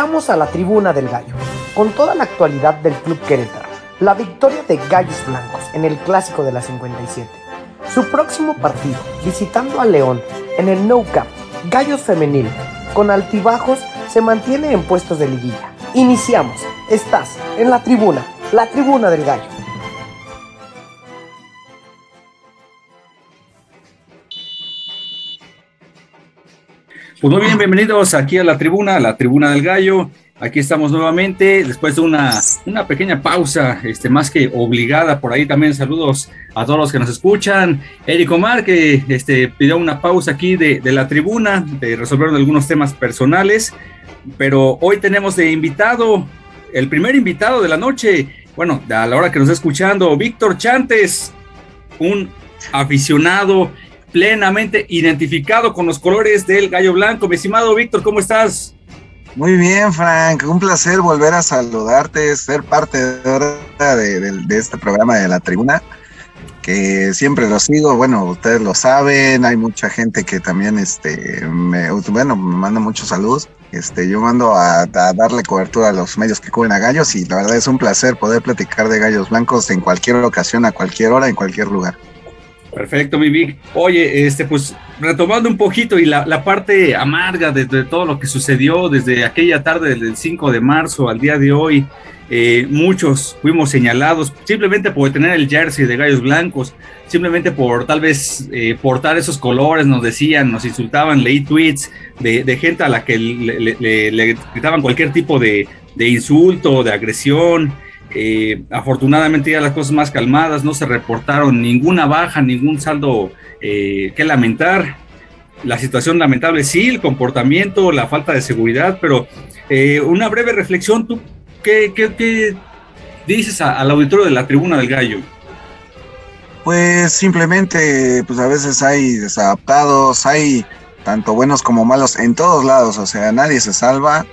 Regresamos a la tribuna del Gallo, con toda la actualidad del Club Querétaro. La victoria de Gallos Blancos en el Clásico de la 57. Su próximo partido, visitando a León en el No Camp, Gallos Femenil, con altibajos, se mantiene en puestos de liguilla. Iniciamos. Estás en la tribuna, la tribuna del Gallo. Pues muy bien, bienvenidos aquí a la tribuna, a la tribuna del gallo. Aquí estamos nuevamente después de una, una pequeña pausa, este, más que obligada. Por ahí también saludos a todos los que nos escuchan. Eric Omar, que este, pidió una pausa aquí de, de la tribuna, de resolver algunos temas personales. Pero hoy tenemos de invitado, el primer invitado de la noche, bueno, a la hora que nos está escuchando, Víctor Chantes, un aficionado plenamente identificado con los colores del gallo blanco. Mi estimado Víctor, ¿cómo estás? Muy bien, Frank. Un placer volver a saludarte, ser parte de, de, este programa de la tribuna, que siempre lo sigo. Bueno, ustedes lo saben, hay mucha gente que también, este, me, bueno, me manda muchos saludos. Este, yo mando a, a, darle cobertura a los medios que cubren a gallos y la verdad es un placer poder platicar de gallos blancos en cualquier ocasión, a cualquier hora, en cualquier lugar. Perfecto, mi. Oye, este, pues retomando un poquito y la, la parte amarga de, todo lo que sucedió desde aquella tarde del 5 de marzo al día de hoy, eh, muchos fuimos señalados simplemente por tener el jersey de gallos blancos, simplemente por tal vez eh, portar esos colores, nos decían, nos insultaban, leí tweets de, gente a la que le, le, le gritaban cualquier tipo de, de insulto, de agresión. Eh, afortunadamente ya las cosas más calmadas, no se reportaron ninguna baja, ningún saldo eh, que lamentar. La situación lamentable, sí, el comportamiento, la falta de seguridad, pero eh, una breve reflexión, ¿tú qué, qué, dices a, al auditorio de la tribuna del gallo? Pues simplemente, pues a veces hay desadaptados, hay tanto buenos como malos en todos lados, o sea, nadie se salva,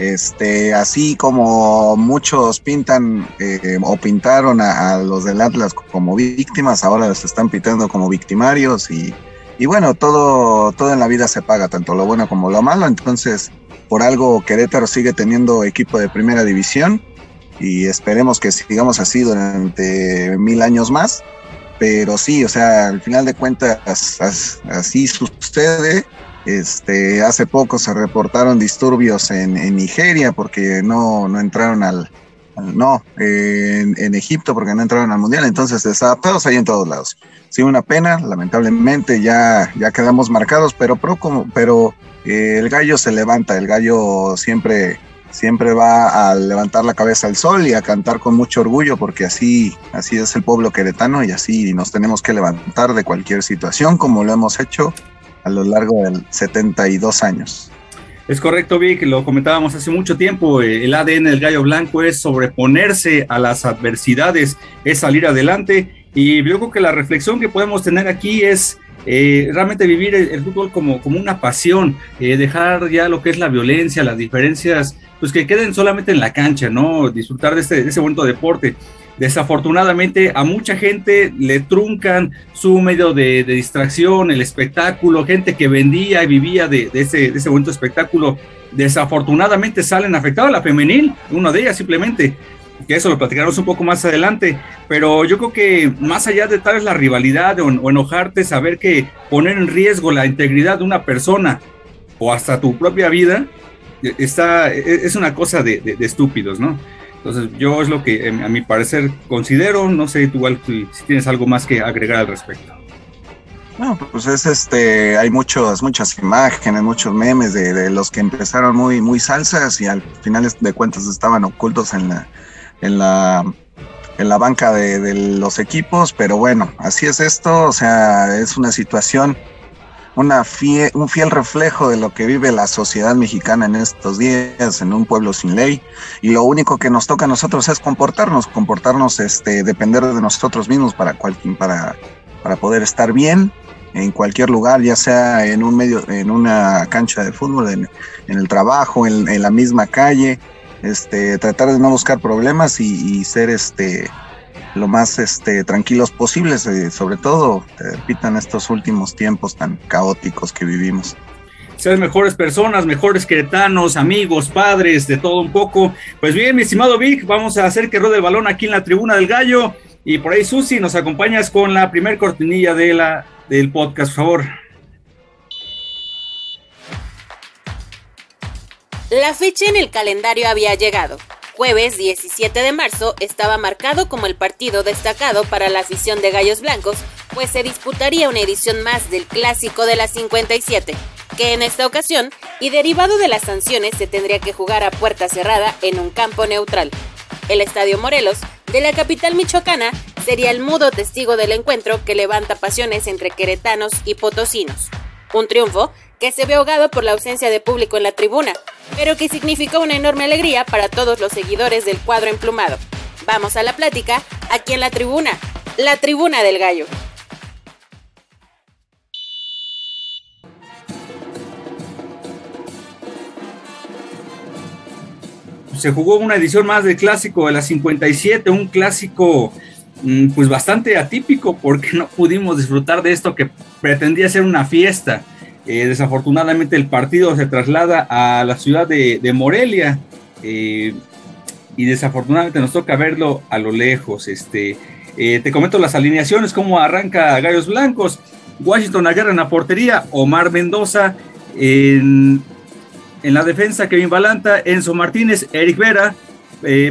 este, así como muchos pintan eh, o pintaron a, los del Atlas como víctimas, ahora los están pintando como victimarios y, y, bueno, todo, todo en la vida se paga, tanto lo bueno como lo malo. Entonces, por algo Querétaro sigue teniendo equipo de primera división y esperemos que sigamos así durante mil años más. Pero sí, o sea, al final de cuentas así sucede este, hace poco se reportaron disturbios en, Nigeria porque no, no entraron al, no, en, Egipto porque no entraron al mundial, entonces desadaptados ahí en todos lados. Sí, una pena, lamentablemente ya, ya quedamos marcados, pero, pero, pero eh, el gallo se levanta, el gallo siempre, siempre va a levantar la cabeza al sol y a cantar con mucho orgullo porque así, así es el pueblo queretano y así nos tenemos que levantar de cualquier situación como lo hemos hecho a lo largo de 72 años. Es correcto, Vic, lo comentábamos hace mucho tiempo, eh, el ADN del gallo blanco es sobreponerse a las adversidades, es salir adelante y yo creo que la reflexión que podemos tener aquí es eh, realmente vivir el, fútbol como, como una pasión, eh, dejar ya lo que es la violencia, las diferencias, pues que queden solamente en la cancha, ¿no? Disfrutar de, este, de ese bonito deporte desafortunadamente a mucha gente le truncan su medio de, distracción, el espectáculo, gente que vendía y vivía de, ese, de ese bonito espectáculo, desafortunadamente salen afectados, la femenil, una de ellas simplemente, que eso lo platicaremos un poco más adelante, pero yo creo que más allá de tal vez la rivalidad o, enojarte, saber que poner en riesgo la integridad de una persona o hasta tu propia vida, está, es una cosa de estúpidos, ¿no? Entonces, yo es lo que a mi parecer considero, no sé, igual si tienes algo más que agregar al respecto. No, pues es este, hay muchos, muchas imágenes, muchos memes de, de, los que empezaron muy, muy salsas y al final de cuentas estaban ocultos en la, en la, en la banca de, de los equipos, pero bueno, así es esto, o sea, es una situación un fiel reflejo de lo que vive la sociedad mexicana en estos días, en un pueblo sin ley. Y lo único que nos toca a nosotros es comportarnos, comportarnos, este, depender de nosotros mismos para, para, para poder estar bien en cualquier lugar, ya sea en un medio, en una cancha de fútbol, en, el trabajo, en, la misma calle, este, tratar de no buscar problemas y, ser este lo más este, tranquilos posibles, eh, sobre todo, te repitan estos últimos tiempos tan caóticos que vivimos. Ser mejores personas, mejores queretanos, amigos, padres, de todo un poco. Pues bien, mi estimado Vic, vamos a hacer que rode el balón aquí en la tribuna del gallo. Y por ahí, Susi, nos acompañas con la primer cortinilla de la del podcast, por favor. La fecha en el calendario había llegado. Jueves 17 de marzo estaba marcado como el partido destacado para la afición de Gallos Blancos, pues se disputaría una edición más del clásico de la 57, que en esta ocasión, y derivado de las sanciones, se tendría que jugar a puerta cerrada en un campo neutral. El Estadio Morelos, de la capital michoacana, sería el mudo testigo del encuentro que levanta pasiones entre queretanos y potosinos. Un triunfo que se ve ahogado por la ausencia de público en la tribuna, pero que significó una enorme alegría para todos los seguidores del cuadro emplumado. Vamos a la plática aquí en la tribuna, la tribuna del gallo. se jugó una edición más del clásico de la 57, un clásico mm, pues bastante atípico porque no pudimos disfrutar de esto que pretendía ser una fiesta. Eh, desafortunadamente el partido se traslada a la ciudad de, Morelia eh, y desafortunadamente nos toca verlo a lo lejos. Este, eh, te comento las alineaciones, cómo arranca Gallos Blancos. Washington Aguirre en la portería, Omar Mendoza en en la defensa, Kevin Balanta, Enzo Martínez, Eric Vera,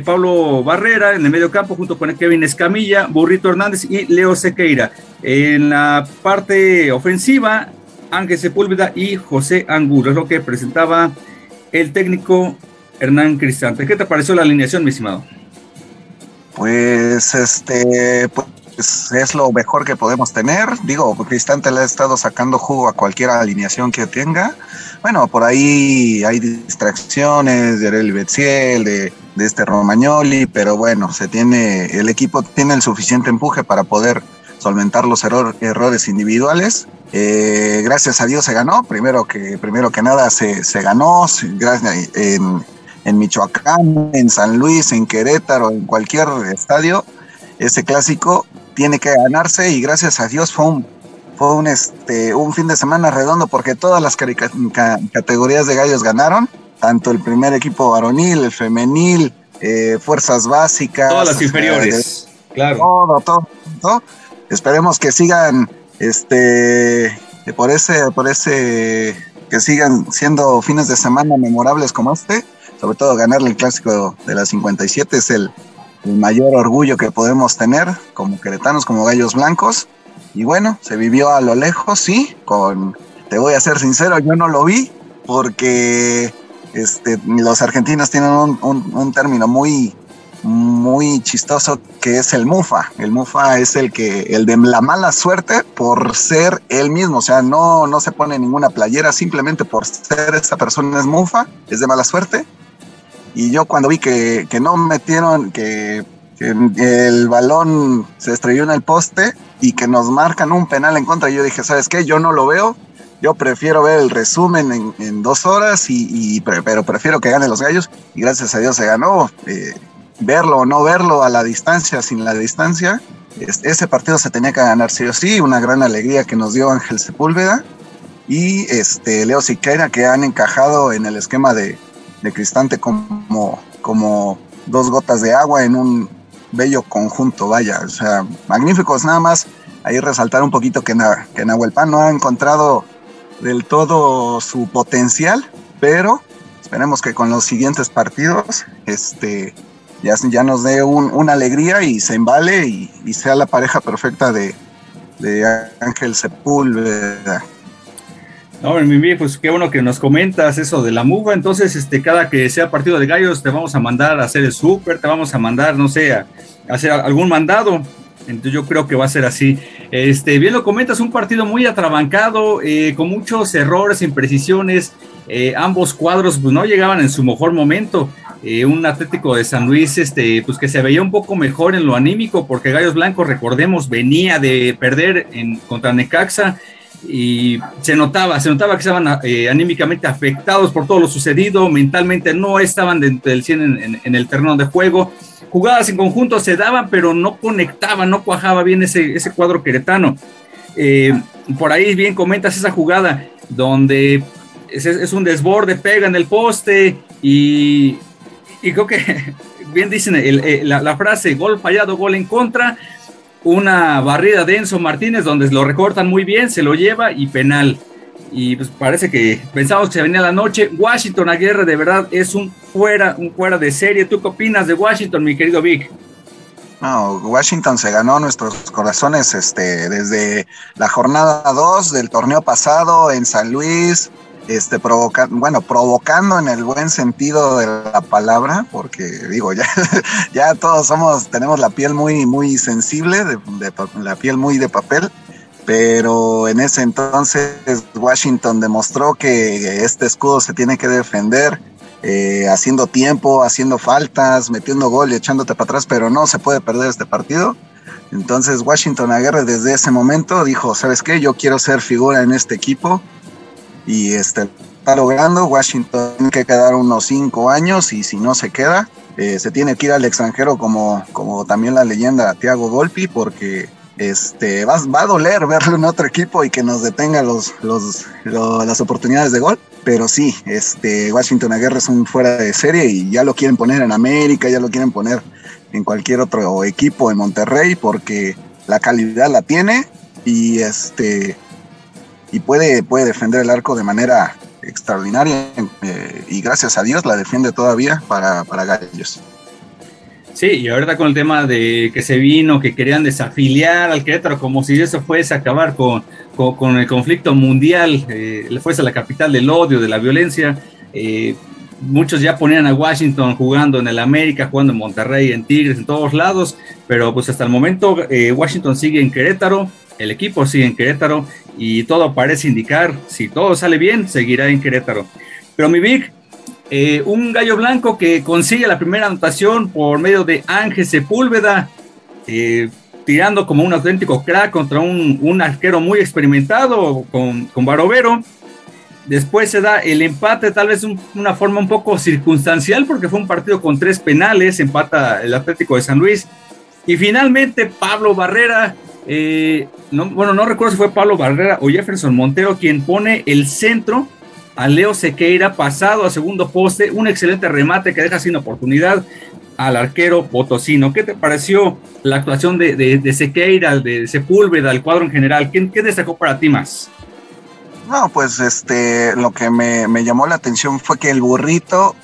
Pablo Barrera en el medio campo junto con Kevin Escamilla, Burrito Hernández y Leo Sequeira. En la parte ofensiva, Ángel Sepúlveda y José Angulo, es lo que presentaba el técnico Hernán Cristante. ¿Qué te pareció la alineación, mi estimado? Pues este, pues es, lo mejor que podemos tener. Digo, Cristante le ha estado sacando jugo a cualquier alineación que tenga. Bueno, por ahí hay distracciones de Arely Betziel, de este Romagnoli, pero bueno, se tiene, el equipo tiene el suficiente empuje para poder solventar los errores individuales. Eh, gracias a Dios se ganó, primero que, primero que nada se, se ganó, gracias, en, en Michoacán, en San Luis, en Querétaro, en cualquier estadio, ese clásico tiene que ganarse y gracias a Dios fue un, fue un, este, un fin de semana redondo porque todas las categorías de gallos ganaron, tanto el primer equipo varonil, el femenil, eh, fuerzas básicas. Todas las inferiores, claro. Todo, todo, todo. Esperemos que sigan, este, por ese, por ese, que sigan siendo fines de semana memorables como este, sobre todo ganarle el clásico de la 57 es el, mayor orgullo que podemos tener como queretanos, como gallos blancos. Y bueno, se vivió a lo lejos, sí, con, te voy a ser sincero, yo no lo vi porque este, los argentinos tienen un, término muy, muy chistoso que es el mufa. El mufa es el que, el de la mala suerte por ser él mismo. O sea, no, no se pone ninguna playera, simplemente por ser esa persona es mufa, es de mala suerte. Y yo cuando vi que, no metieron, que, el balón se estrelló en el poste y que nos marcan un penal en contra, yo dije, ¿sabes qué? Yo no lo veo. Yo prefiero ver el resumen en, dos horas, y, pero prefiero que gane los gallos. Y gracias a Dios se ganó. Eh, verlo o no verlo a la distancia, sin la distancia, ese partido se tenía que ganar sí o sí. Una gran alegría que nos dio Ángel Sepúlveda y este Leo Siqueira que han encajado en el esquema de, de Cristante como, como dos gotas de agua en un bello conjunto, vaya, o sea, magníficos, nada más ahí resaltar un poquito que, que Nahuel Pan no ha encontrado del todo su potencial, pero esperemos que con los siguientes partidos este, ya, ya nos dé una alegría y se embale y, sea la pareja perfecta de, de Ángel Sepúlveda. No, mi pues qué bueno que nos comentas eso de la mufa. Entonces, este, cada que sea partido de gallos, te vamos a mandar a hacer el súper, te vamos a mandar, no sé, a, hacer algún mandado. Entonces yo creo que va a ser así. Este, bien lo comentas, un partido muy atrabancado, eh, con muchos errores, imprecisiones. Eh, ambos cuadros pues, no llegaban en su mejor momento. Eh, un Atlético de San Luis, este, pues que se veía un poco mejor en lo anímico, porque Gallos Blancos, recordemos, venía de perder en, contra Necaxa y se notaba, se notaba que estaban eh, anímicamente afectados por todo lo sucedido, mentalmente no estaban dentro del 100 en, el terreno de juego. Jugadas en conjunto se daban, pero no conectaban, no cuajaba bien ese, ese cuadro queretano. Eh, por ahí bien comentas esa jugada donde es, un desborde, pega en el poste y, y creo que bien dicen la, la, frase gol fallado, gol en contra, una barrida de Enzo Martínez donde lo recortan muy bien, se lo lleva y penal. Y pues parece que pensamos que se venía la noche. Washington Aguirre de verdad es un fuera, un fuera de serie. ¿Tú qué opinas de Washington, mi querido Vic? No, Washington se ganó nuestros corazones este, desde la jornada 2 del torneo pasado en San Luis, este, provocando, bueno, provocando en el buen sentido de la palabra, porque digo, ya, ya todos somos, tenemos la piel muy, muy sensible, de, la piel muy de papel, pero en ese entonces Washington demostró que este escudo se tiene que defender, eh, haciendo tiempo, haciendo faltas, metiendo gol y echándote para atrás, pero no se puede perder este partido. Entonces Washington Aguirre desde ese momento dijo, ¿sabes qué? Yo quiero ser figura en este equipo y este, está logrando. Washington tiene que quedar unos cinco años y si no se queda, eh, se tiene que ir al extranjero como, como también la leyenda Thiago Volpi porque este, va, va, a doler verlo en otro equipo y que nos detenga los, los, las oportunidades de gol. Pero sí, este, Washington Aguirre es un fuera de serie y ya lo quieren poner en América, ya lo quieren poner en cualquier otro equipo en Monterrey porque la calidad la tiene y este y puede, puede defender el arco de manera extraordinaria eh, y gracias a Dios la defiende todavía para, para Gallos. Sí, y ahorita con el tema de que se vino, que querían desafiliar al Querétaro, como si eso fuese a acabar con, con, el conflicto mundial, eh, fuese la capital del odio, de la violencia. Eh, muchos ya ponían a Washington jugando en el América, jugando en Monterrey, en Tigres, en todos lados, pero pues hasta el momento Washington sigue en Querétaro, el equipo sigue en Querétaro y todo parece indicar, si todo sale bien, seguirá en Querétaro. Pero mi Vic, eh, un gallo blanco que consigue la primera anotación por medio de Ángel Sepúlveda, eh, tirando como un auténtico crack contra un, arquero muy experimentado con, con Barovero. Después se da el empate, tal vez una forma un poco circunstancial, porque fue un partido con tres penales, empata el Atlético de San Luis. Y finalmente Pablo Barrera eh, no, bueno, no recuerdo si fue Pablo Barrera o Jefferson Montero quien pone el centro a Leo Sequeira pasado a segundo poste, un excelente remate que deja sin oportunidad al arquero potosino. ¿Qué te pareció la actuación de, Sequeira, de Sepúlveda, del cuadro en general? ¿Qué, ¿Qué, destacó para ti más? No, pues este, lo que me, me, llamó la atención fue que el burrito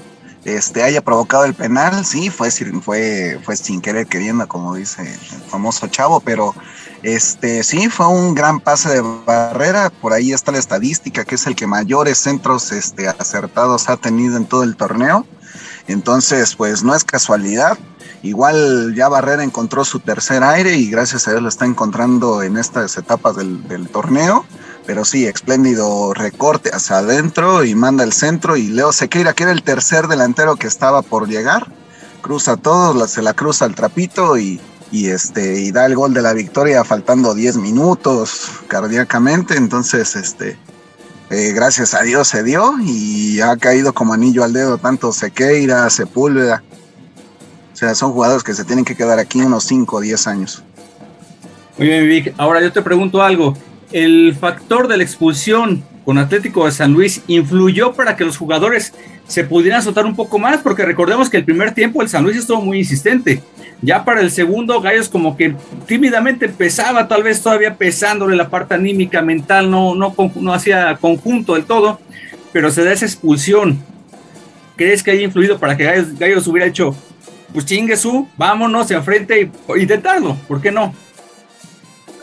este, haya provocado el penal, sí, fue, fue, fue sin querer queriendo, como dice el famoso chavo, pero este, sí, fue un gran pase de barrera, por ahí está la estadística, que es el que mayores centros este, acertados ha tenido en todo el torneo, entonces pues no es casualidad, igual ya Barrera encontró su tercer aire y gracias a Dios lo está encontrando en estas etapas del, torneo, pero sí, espléndido recorte hacia adentro y manda el centro. Y Leo Sequeira, que era el tercer delantero que estaba por llegar, cruza todo, se la cruza al trapito y, y, este, y da el gol de la victoria faltando 10 minutos cardíacamente. Entonces, este, eh, gracias a Dios se dio y ha caído como anillo al dedo tanto Sequeira, Sepúlveda. O sea, son jugadores que se tienen que quedar aquí unos 5 o 10 años. Muy bien, Vic. Ahora yo te pregunto algo el factor de la expulsión con Atlético de San Luis influyó para que los jugadores se pudieran soltar un poco más, porque recordemos que el primer tiempo el San Luis estuvo muy insistente. Ya para el segundo, Gallos como que tímidamente empezaba, tal vez todavía pesándole la parte anímica, mental, no, no, hacía conjunto del todo, pero se da esa expulsión. ¿Crees que haya influido para que Gallos, hubiera hecho, pues chingue su, vámonos, enfrente y intentarlo? ¿Por qué no?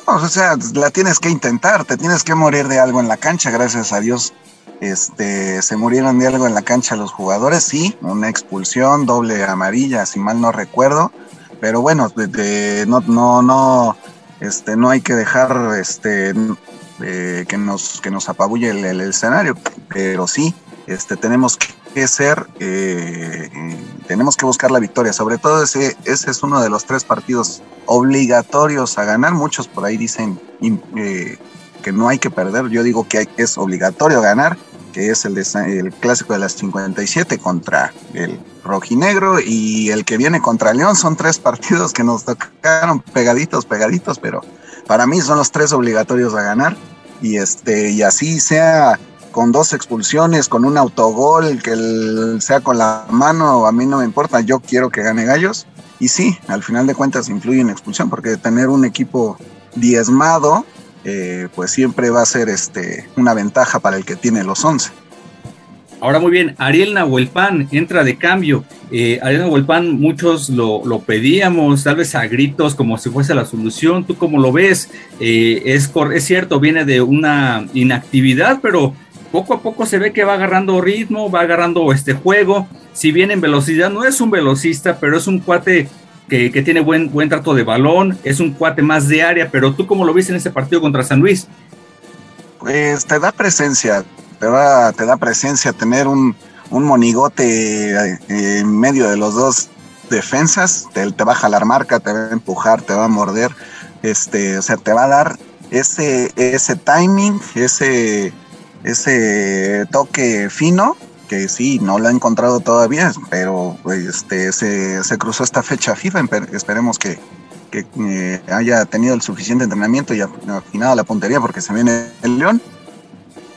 O sea, la tienes que intentar, te tienes que morir de algo en la cancha, gracias a Dios. Este, se murieron de algo en la cancha los jugadores, sí, una expulsión, doble amarilla, si mal no recuerdo, pero bueno, no, no, no, este, no hay que dejar este, eh, que, nos, que nos apabulle el, escenario, pero sí, este, tenemos que ser, eh, tenemos que buscar la victoria, sobre todo ese, ese es uno de los tres partidos obligatorios a ganar, muchos por ahí dicen eh, que no hay que perder, yo digo que es obligatorio ganar, que es el, el clásico de las 57 contra el rojinegro y el que viene contra León. Son tres partidos que nos tocaron pegaditos, pegaditos, pero para mí son los tres obligatorios a ganar. Y, este, y así sea con dos expulsiones, con un autogol, que sea con la mano, a mí no me importa, yo quiero que gane Gallos. Y sí, al final de cuentas influye en expulsión, porque tener un equipo diezmado eh, pues siempre va a ser este, una ventaja para el que tiene los 11. Ahora muy bien, Ariel Nahuelpan entra de cambio. Eh, Ariel Nahuelpan, muchos lo, pedíamos, tal vez a gritos, como si fuese la solución. ¿Tú cómo lo ves? Eh, es, es cierto, viene de una inactividad, pero poco a poco se ve que va agarrando ritmo, va agarrando este juego. Si bien en velocidad no es un velocista, pero es un cuate que, tiene buen, buen trato de balón, es un cuate más de área, pero tú cómo lo viste en ese partido contra San Luis? Pues te da presencia, te da, te da presencia tener un, un monigote eh, en medio de los dos defensas, te, te va a jalar marca, te va a empujar, te va a morder, este, o sea, te va a dar ese, ese timing, ese, ese toque fino que sí, no lo ha encontrado todavía, pero este, se, cruzó esta fecha FIFA, esperemos que, eh, haya tenido el suficiente entrenamiento y afinado la puntería porque se viene el León.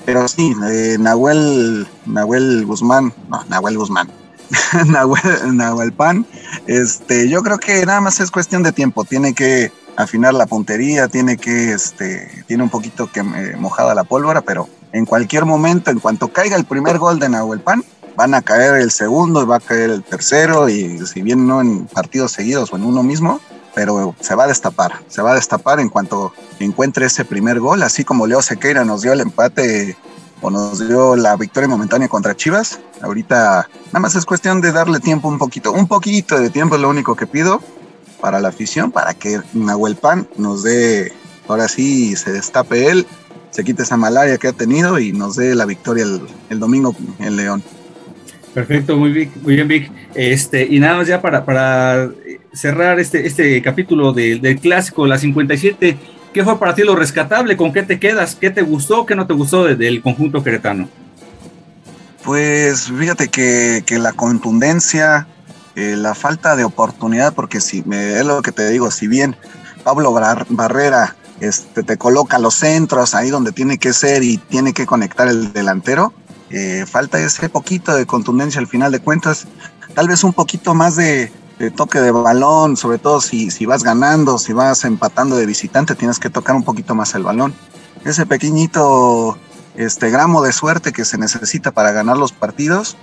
Pero sí, eh, Nahuel, Nahuel Guzmán, no, Nahuel Guzmán, Nahuel, Nahuel Pan, este, yo creo que nada más es cuestión de tiempo, tiene que afinar la puntería, tiene que, este, tiene un poquito que eh, mojada la pólvora, pero en cualquier momento, en cuanto caiga el primer gol de Nahuel Pan, van a caer el segundo y va a caer el tercero, y si bien no en partidos seguidos o en uno mismo, pero se va a destapar, se va a destapar en cuanto encuentre ese primer gol, así como Leo Sequeira nos dio el empate o nos dio la victoria momentánea contra Chivas. Ahorita nada más es cuestión de darle tiempo un poquito, un poquito de tiempo es lo único que pido para la afición, para que Nahuel Pan nos dé, ahora sí se destape él se quite esa malaria que ha tenido y nos dé la victoria el, domingo en León. Perfecto, muy bien, muy bien, Vic. Este, y nada más ya para, para cerrar este, este capítulo del clásico, la 57, ¿qué fue para ti lo rescatable? ¿Con qué te quedas? ¿Qué te gustó? ¿Qué no te gustó del conjunto queretano? Pues fíjate que, la contundencia, eh, la falta de oportunidad, porque si me, es lo que te digo, si bien Pablo Barrera este, te coloca los centros ahí donde tiene que ser y tiene que conectar el delantero. Eh, falta ese poquito de contundencia al final de cuentas, tal vez un poquito más de, toque de balón, sobre todo si, si, vas ganando, si vas empatando de visitante, tienes que tocar un poquito más el balón. Ese pequeñito este gramo de suerte que se necesita para ganar los partidos,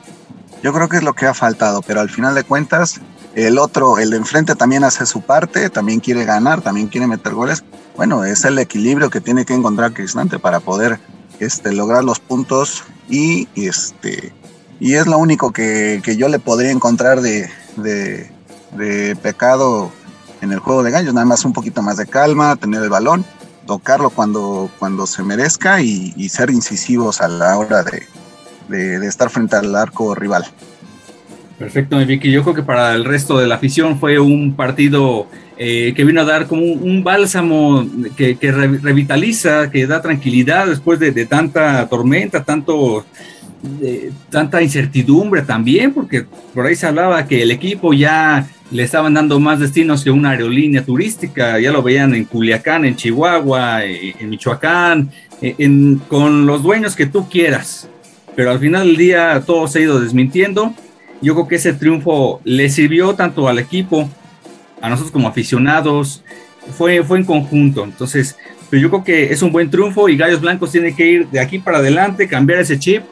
yo creo que es lo que ha faltado, pero al final de cuentas, el otro, el de enfrente también hace su parte, también quiere ganar, también quiere meter goles. Bueno, es el equilibrio que tiene que encontrar Cristante para poder este, lograr los puntos y este y es lo único que, yo le podría encontrar de, de, pecado en el juego de gallos, nada más un poquito más de calma, tener el balón, tocarlo cuando, cuando se merezca y ser incisivos a la hora de, de, estar frente al arco rival. Perfecto, Vicky. Yo creo que para el resto de la afición fue un partido eh, que vino a dar como un, bálsamo que, revitaliza, que da tranquilidad después de, tanta tormenta, tanto, tanta incertidumbre también, porque por ahí se hablaba que el equipo ya le estaban dando más destinos que una aerolínea turística, ya lo veían en Culiacán, en Chihuahua, eh, en Michoacán, eh, con los dueños que tú quieras pero al final del día todo se ha ido desmintiendo. Yo creo que ese triunfo le sirvió tanto al equipo, a nosotros como aficionados, fue, fue en conjunto. Entonces, pero yo creo que es un buen triunfo y Gallos Blancos tiene que ir de aquí para adelante, cambiar ese chip.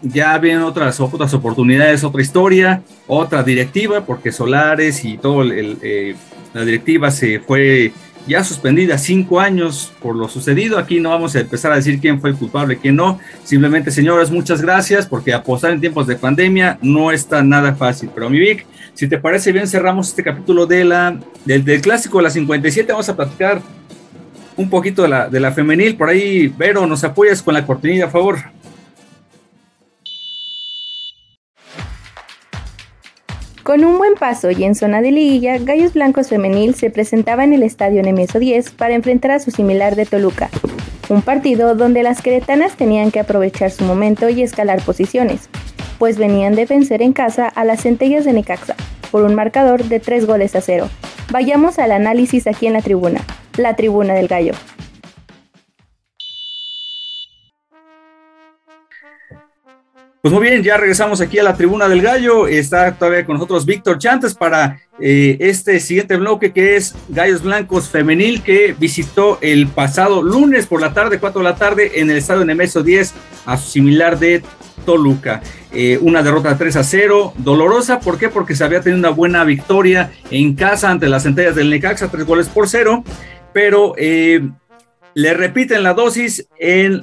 Ya vienen otras, otras oportunidades, otra historia, otra directiva, porque Solares y todo eh, la directiva se fue ya suspendida cinco años por lo sucedido. Aquí no vamos a empezar a decir quién fue el culpable, quién no. Simplemente, señores, muchas gracias porque apostar en tiempos de pandemia no está nada fácil. Pero mi Vic, si te parece bien, cerramos este capítulo de la, del, clásico de la 57. Vamos a platicar un poquito de la, de la femenil. Por ahí, Vero, nos apoyas con la cortinilla, a favor. Con un buen paso y en zona de liguilla, Gallos Blancos Femenil se presentaba en el estadio Nemesio 10 para enfrentar a su similar de Toluca, un partido donde las queretanas tenían que aprovechar su momento y escalar posiciones, pues venían de vencer en casa a las centellas de Necaxa por un marcador de 3 goles a 0. Vayamos al análisis aquí en la tribuna, la tribuna del gallo. Pues muy bien, ya regresamos aquí a la tribuna del gallo. Está todavía con nosotros Víctor Chantes para eh, este siguiente bloque que es Gallos Blancos Femenil que visitó el pasado lunes por la tarde, 4 de la tarde, en el estadio Nemesio 10 a su similar de Toluca. Eh, una derrota 3 a 0, dolorosa, ¿por qué? Porque se había tenido una buena victoria en casa ante las centellas del Necaxa, tres goles por cero, pero eh, le repiten la dosis en,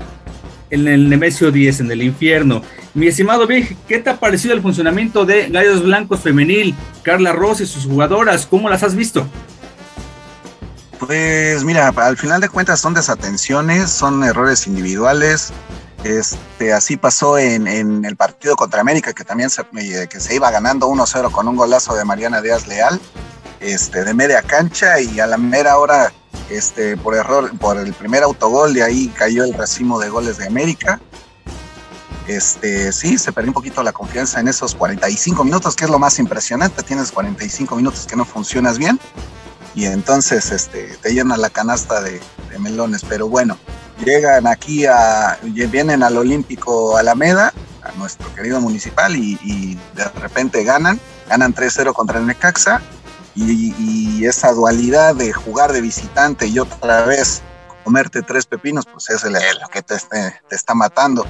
en el Nemesio 10, en el infierno. Mi estimado Vic, ¿qué te ha parecido el funcionamiento de Gallos Blancos Femenil, Carla Ross y sus jugadoras? ¿Cómo las has visto? Pues mira, al final de cuentas son desatenciones, son errores individuales. Este, así pasó en, el partido contra América, que también se, que se iba ganando 1-0 con un golazo de Mariana Díaz Leal, este, de media cancha, y a la mera hora, este, por error, por el primer autogol, de ahí cayó el racimo de goles de América este, sí, se perdió un poquito la confianza en esos 45 minutos, que es lo más impresionante. Tienes 45 minutos que no funcionas bien y entonces este, te llena la canasta de, de melones. Pero bueno, llegan aquí a, vienen al Olímpico Alameda, a nuestro querido municipal, y, y de repente ganan, ganan 3-0 contra el Necaxa. Y, esa dualidad de jugar de visitante y otra vez comerte tres pepinos, pues es lo que te, está matando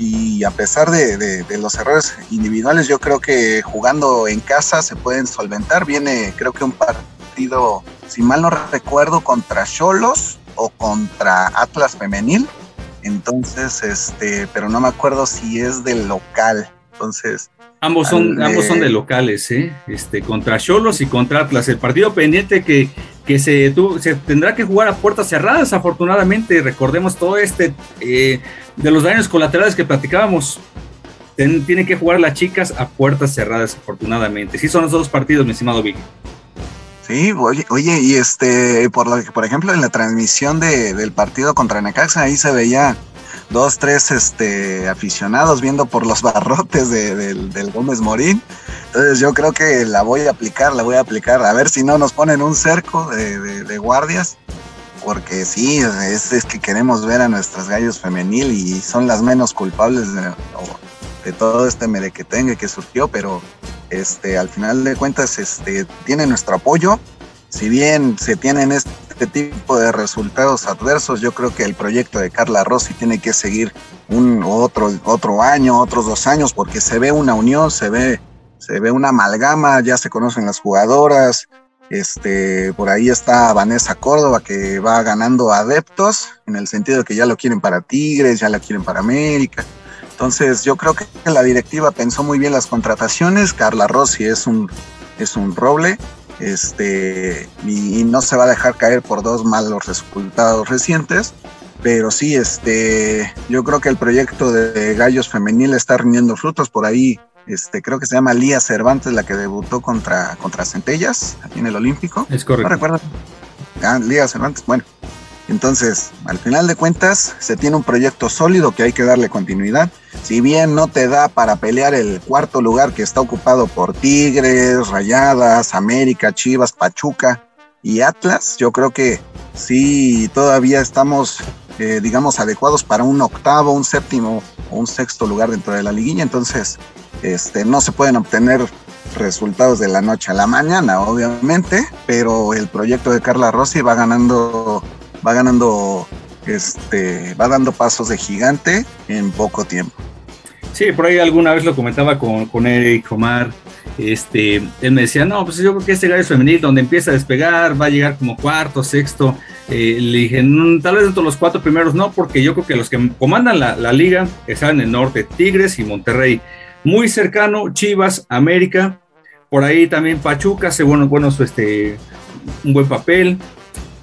y a pesar de, de, de, los errores individuales, yo creo que jugando en casa se pueden solventar. Viene, creo que un partido, si mal no recuerdo, contra Cholos o contra Atlas Femenil. Entonces, este, pero no me acuerdo si es del local. Entonces. Ambos son, ambos son de locales, ¿eh? Este, contra Cholos y contra Atlas. El partido pendiente que, que se, tu, se tendrá que jugar a puertas cerradas, afortunadamente. Recordemos todo este eh, de los daños colaterales que platicábamos. Ten, tienen que jugar las chicas a puertas cerradas, afortunadamente. Sí, son los dos partidos, mi estimado Vicky. Sí, oye, oye, y este, por lo que, por ejemplo, en la transmisión de, del partido contra Necaxa, ahí se veía dos, tres este, aficionados viendo por los barrotes de, de, del Gómez Morín. Entonces yo creo que la voy a aplicar, la voy a aplicar, a ver si no nos ponen un cerco de, de guardias porque sí, es, es, que queremos ver a nuestras gallos femenil y son las menos culpables de, todo este merequetengue que surgió, pero este, al final de cuentas este, tiene nuestro apoyo. Si bien se tienen tipo de resultados adversos, yo creo que el proyecto de Carla Rossi tiene que seguir un otro, otro año, otros dos años, porque se ve una unión, se ve, se ve una amalgama, ya se conocen las jugadoras, este, por ahí está Vanessa Córdoba que va ganando adeptos en el sentido de que ya lo quieren para Tigres, ya la quieren para América. Entonces yo creo que la directiva pensó muy bien las contrataciones. Carla Rossi es un, es un roble este, y, y no se va a dejar caer por dos malos resultados recientes. Pero sí, este, yo creo que el proyecto de Gallos Femenil está rindiendo frutos. Por ahí este, creo que se llama Lía Cervantes, la que debutó contra, contra Centellas, aquí en el Olímpico. Es correcto. ¿No recuerdan? Ah, Lía Cervantes, bueno. Entonces, al final de cuentas, se tiene un proyecto sólido que hay que darle continuidad. Si bien no te da para pelear el cuarto lugar que está ocupado por Tigres, Rayadas, América, Chivas, Pachuca y Atlas, yo creo que sí todavía estamos, eh, digamos, adecuados para un octavo, un séptimo o un sexto lugar dentro de la liguilla. Entonces, este, no se pueden obtener resultados de la noche a la mañana, obviamente, pero el proyecto de Carla Rossi va ganando, va ganando, este, va dando pasos de gigante en poco tiempo. Sí, por ahí alguna vez lo comentaba con, con Eric, Omar, este, él me decía, no, pues yo creo que este gallo femenil, donde empieza a despegar, va a llegar como cuarto, sexto. Eh, le dije, mm, tal vez dentro de los cuatro primeros no, porque yo creo que los que comandan la, la liga están en el norte, Tigres y Monterrey. Muy cercano, Chivas, América, por ahí también Pachuca hace bueno, este, un buen papel.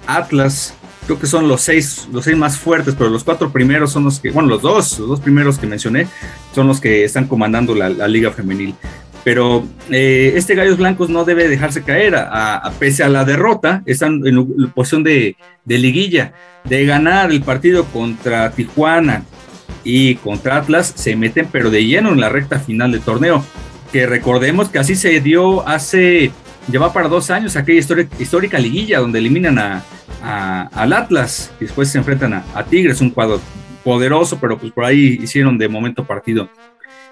Atlas, creo que son los seis, los seis más fuertes, pero los cuatro primeros son los que, bueno, los dos, los dos primeros que mencioné son los que están comandando la, liga femenil. Pero eh, este Gallos Blancos no debe dejarse caer, a, pese a la derrota, están en posición de, de liguilla, de ganar el partido contra Tijuana y contra Atlas, se meten pero de lleno en la recta final del torneo que recordemos que así se dio hace, lleva para dos años aquella histórica, liguilla donde eliminan a, al Atlas y después se enfrentan a, Tigres, un cuadro poderoso, pero pues por ahí hicieron de momento partido.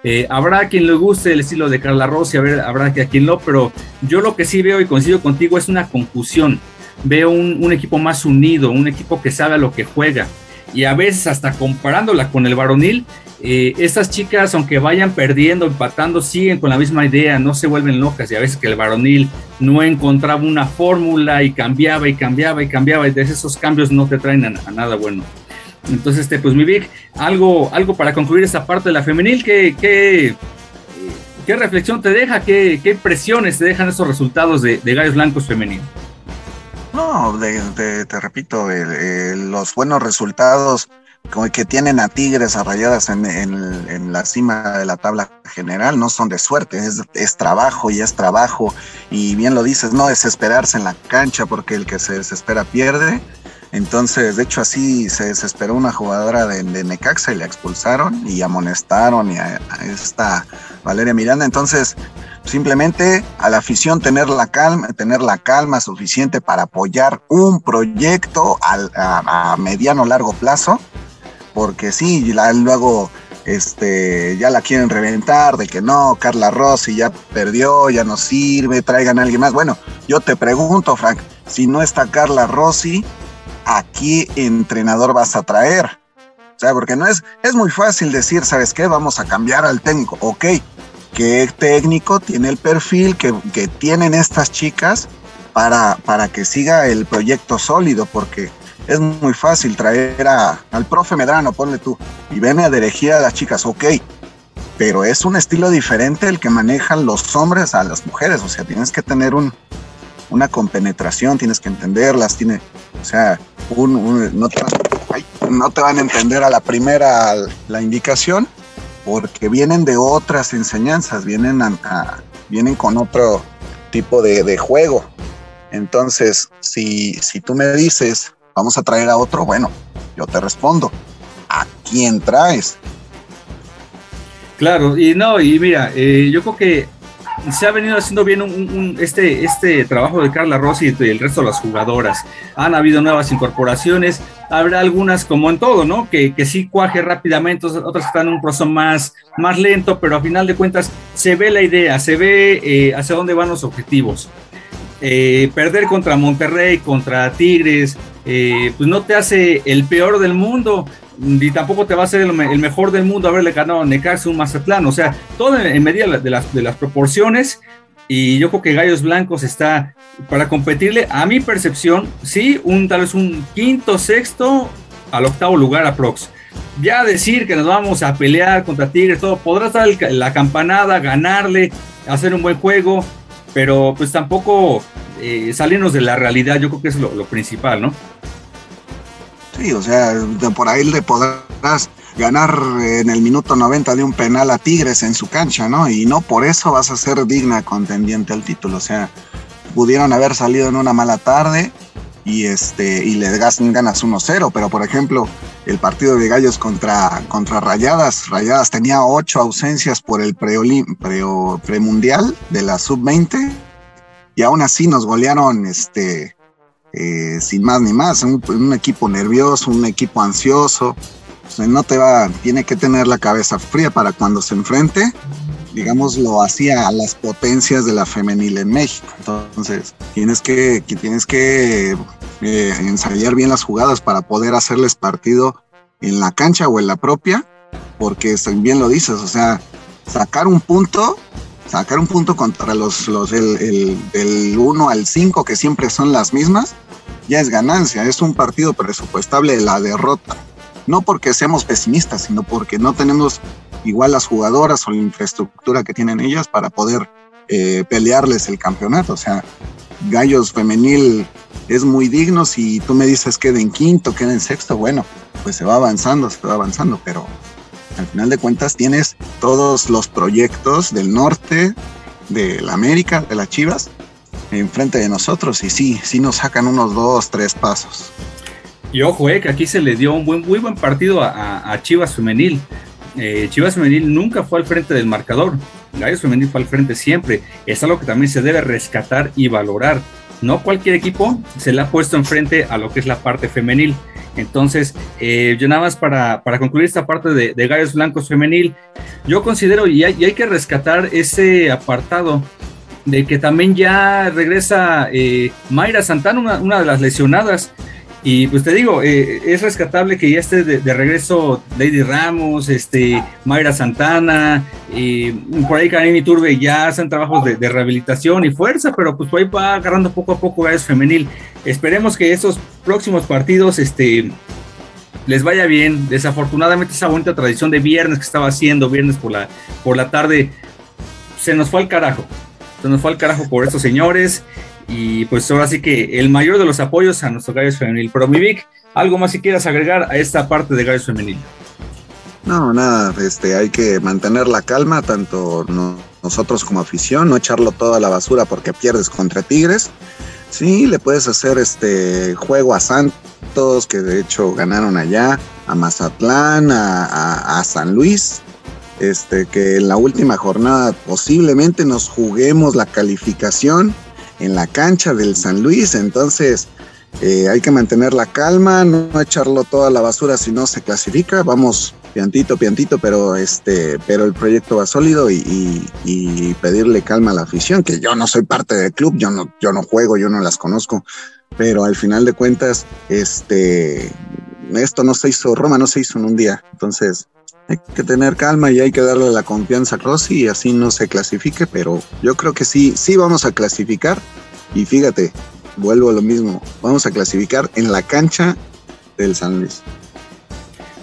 Eh, habrá quien le guste el estilo de Carla Rossi, habrá a quien no, pero yo lo que sí veo y coincido contigo es una confusión. Veo un, un equipo más unido, un equipo que sabe a lo que juega y a veces hasta comparándola con el varonil, eh, estas chicas, aunque vayan perdiendo, empatando, siguen con la misma idea, no se vuelven locas. Y a veces que el varonil no encontraba una fórmula y cambiaba y cambiaba y cambiaba, y de esos cambios no te traen a, nada bueno. Entonces, este, pues mi Vic, algo, algo para concluir esta parte de la femenil, ¿qué, qué, reflexión te deja? ¿Qué, ¿Qué, impresiones te dejan esos resultados de, de Gallos Blancos femenil? No, te repito, los buenos resultados como que tienen a Tigres a rayadas en, la cima de la tabla general, no son de suerte, es, trabajo y es trabajo. Y bien lo dices, no desesperarse en la cancha porque el que se desespera pierde. Entonces, de hecho, así se desesperó una jugadora de, Necaxa y la expulsaron y amonestaron y a, esta Valeria Miranda. Entonces, simplemente a la afición tener la calma, tener la calma suficiente para apoyar un proyecto a, a mediano largo plazo porque sí, luego este, ya la quieren reventar, de que no, Carla Rossi ya perdió, ya no sirve, traigan a alguien más. Bueno, yo te pregunto, Frank, si no está Carla Rossi, ¿a qué entrenador vas a traer? O sea, porque no es, es muy fácil decir, ¿sabes qué? Vamos a cambiar al técnico. Ok, ¿qué técnico tiene el perfil que, que tienen estas chicas para, para que siga el proyecto sólido? Porque es muy fácil traer a, al profe Medrano, ponle tú, y ven a dirigir a las chicas, ok, pero es un estilo diferente el que manejan los hombres a las mujeres, o sea, tienes que tener un, una compenetración, tienes que entenderlas, tiene, o sea, un, no, te, van a entender a la primera la indicación, porque vienen de otras enseñanzas, vienen, vienen con otro tipo de, de juego. Entonces, si, si tú me dices, vamos a traer a otro, bueno, yo te respondo, ¿a quién traes? Claro, y no, y mira, eh, yo creo que se ha venido haciendo bien este, este trabajo de Carla Rossi y el resto de las jugadoras. Han habido nuevas incorporaciones, habrá algunas como en todo, ¿no? Que, que sí cuaje rápidamente, otras están en un proceso más, más lento, pero a final de cuentas se ve la idea, se ve eh, hacia dónde van los objetivos. Eh, perder contra Monterrey, contra Tigres, eh, pues no te hace el peor del mundo, ni tampoco te va a hacer el, mejor del mundo haberle ganado a Necaxa un Mazatlán. O sea, todo en, medida de las, de las proporciones. Y yo creo que Gallos Blancos está para competirle, a mi percepción, sí, un tal vez un quinto, sexto al octavo lugar a Prox. Ya decir que nos vamos a pelear contra Tigres, todo, podrás dar la campanada, ganarle, hacer un buen juego, pero pues tampoco eh, salirnos de la realidad, yo creo que es lo, principal, ¿no? Sí, o sea, por ahí le podrás ganar en el minuto 90 de un penal a Tigres en su cancha, ¿no? Y no por eso vas a ser digna contendiente al título, o sea, pudieron haber salido en una mala tarde y este y le ganas 1-0, pero por ejemplo, el partido de Gallos contra, contra Rayadas, Rayadas tenía ocho ausencias por el premundial de la sub-20 y aún así nos golearon este, eh, sin más ni más, un, equipo nervioso, un equipo ansioso, no te va, tiene que tener la cabeza fría para cuando se enfrente, digamos, lo hacía a las potencias de la femenil en México. Entonces, tienes que, tienes que eh, ensayar bien las jugadas para poder hacerles partido en la cancha o en la propia, porque bien lo dices, o sea, sacar un punto sacar un punto contra los, los el, del 1 al 5, que siempre son las mismas, ya es ganancia, es un partido presupuestable de la derrota. No porque seamos pesimistas, sino porque no tenemos igual las jugadoras o la infraestructura que tienen ellas para poder eh, pelearles el campeonato. O sea, Gallos Femenil es muy digno. Si tú me dices queda en quinto, queda en sexto, bueno, pues se va avanzando, se va avanzando, pero al final de cuentas tienes todos los proyectos del norte, de la América, de las Chivas, enfrente de nosotros y sí, sí nos sacan unos dos, tres pasos. Y ojo, eh, que aquí se le dio un buen, muy buen partido a, Chivas Femenil. Eh, Chivas Femenil nunca fue al frente del marcador. Gallos Femenil fue al frente siempre. Es algo que también se debe rescatar y valorar. No cualquier equipo se le ha puesto enfrente a lo que es la parte femenil. Entonces, eh, yo nada más para, concluir esta parte de, de, Gallos Blancos Femenil, yo considero y hay, hay, que rescatar ese apartado de que también ya regresa eh, Mayra Santana, una, una de las lesionadas. Y pues te digo, eh, es rescatable que ya esté de, regreso Lady Ramos, este, Mayra Santana, y por ahí Karim Turbe ya hacen trabajos de, rehabilitación y fuerza, pero pues por ahí va agarrando poco a poco es femenil. Esperemos que estos próximos partidos este, les vaya bien. Desafortunadamente esa bonita tradición de viernes que estaba haciendo, viernes por la, por la tarde, se nos fue al carajo. Se nos fue al carajo por estos señores. Y pues ahora sí que el mayor de los apoyos a nuestro Gallos Femenil. Pero mi Vic, algo más si quieras agregar a esta parte de Gallos Femenil. No, nada, este, hay que mantener la calma, tanto nosotros como afición, no echarlo todo a la basura porque pierdes contra Tigres. Sí, le puedes hacer este juego a Santos, que de hecho ganaron allá, a Mazatlán, a, a San Luis, este, que en la última jornada posiblemente nos juguemos la calificación en la cancha del San Luis, entonces eh, hay que mantener la calma, no echarlo toda la basura si no se clasifica, vamos piantito, piantito, pero este, pero el proyecto va sólido y, pedirle calma a la afición, que yo no soy parte del club, yo no, yo no juego, yo no las conozco, pero al final de cuentas, este, esto no se hizo, Roma no se hizo en un día, entonces hay que tener calma y hay que darle la confianza a Rossi y así no se clasifique, pero yo creo que sí, sí vamos a clasificar. Y fíjate, vuelvo a lo mismo, vamos a clasificar en la cancha del San Luis.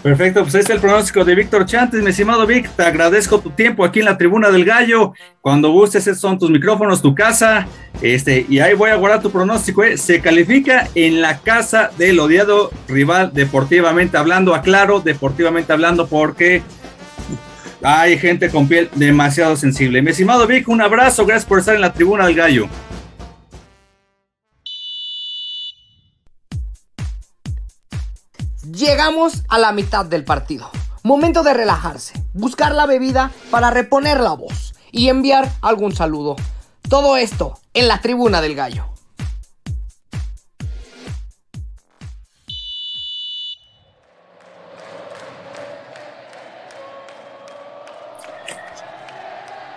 Perfecto, pues este es el pronóstico de Víctor Chantes, mi estimado Vic, te agradezco tu tiempo aquí en la tribuna del gallo, cuando gustes estos son tus micrófonos, tu casa, este, y ahí voy a guardar tu pronóstico, ¿eh? se califica en la casa del odiado rival deportivamente hablando, aclaro, deportivamente hablando, porque hay gente con piel demasiado sensible. Mi estimado Vic, un abrazo, gracias por estar en la tribuna del gallo. Llegamos a la mitad del partido. Momento de relajarse, buscar la bebida para reponer la voz y enviar algún saludo. Todo esto en la tribuna del gallo.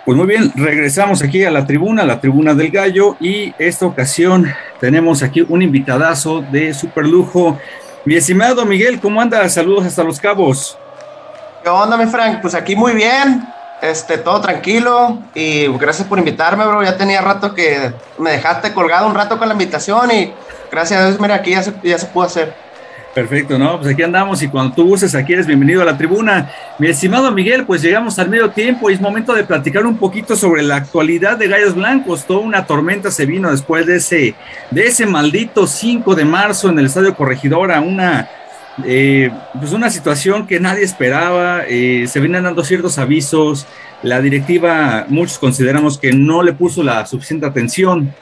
Pues muy bien, regresamos aquí a la tribuna, la tribuna del gallo, y esta ocasión tenemos aquí un invitadazo de super lujo mi estimado Miguel, ¿cómo andas? Saludos hasta Los Cabos. ¿Qué onda, mi Frank? Pues aquí muy bien, este, todo tranquilo y gracias por invitarme, bro. Ya tenía rato que me dejaste colgado un rato con la invitación y gracias a Dios, mira, aquí ya se, ya se pudo hacer. Perfecto, ¿no? Pues aquí andamos y cuando tú gustes aquí eres bienvenido a la tribuna. Mi estimado Miguel, pues llegamos al medio tiempo y es momento de platicar un poquito sobre la actualidad de Gallos Blancos. Toda una tormenta se vino después de ese, de ese maldito 5 de marzo en el Estadio Corregidora, una, eh, pues una situación que nadie esperaba, eh, se vienen dando ciertos avisos, la directiva, muchos consideramos que no le puso la suficiente atención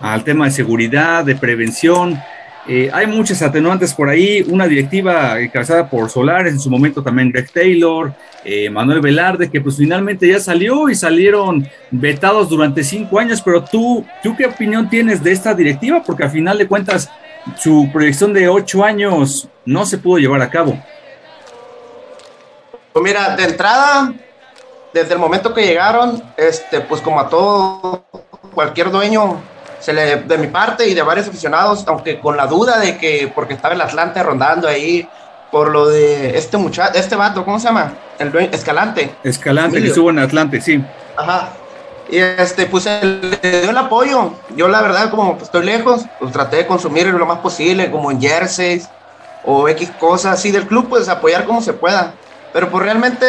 al tema de seguridad, de prevención, eh, hay muchas atenuantes por ahí, una directiva encabezada por Solares, en su momento también Greg Taylor, eh, Manuel Velarde, que pues finalmente ya salió y salieron vetados durante cinco años, pero tú, ¿tú qué opinión tienes de esta directiva? Porque al final de cuentas su proyección de ocho años no se pudo llevar a cabo. Pues mira, de entrada, desde el momento que llegaron, este, pues como a todo cualquier dueño, se le, de mi parte y de varios aficionados, aunque con la duda de que, porque estaba el Atlante rondando ahí, por lo de este muchacho, este vato, ¿cómo se llama? El Escalante. Escalante, que estuvo en Atlante, sí. Ajá. Y este, pues le dio el apoyo. Yo la verdad, como estoy lejos, pues traté de consumir lo más posible, como en jerseys o X cosas así del club, pues apoyar como se pueda. Pero pues realmente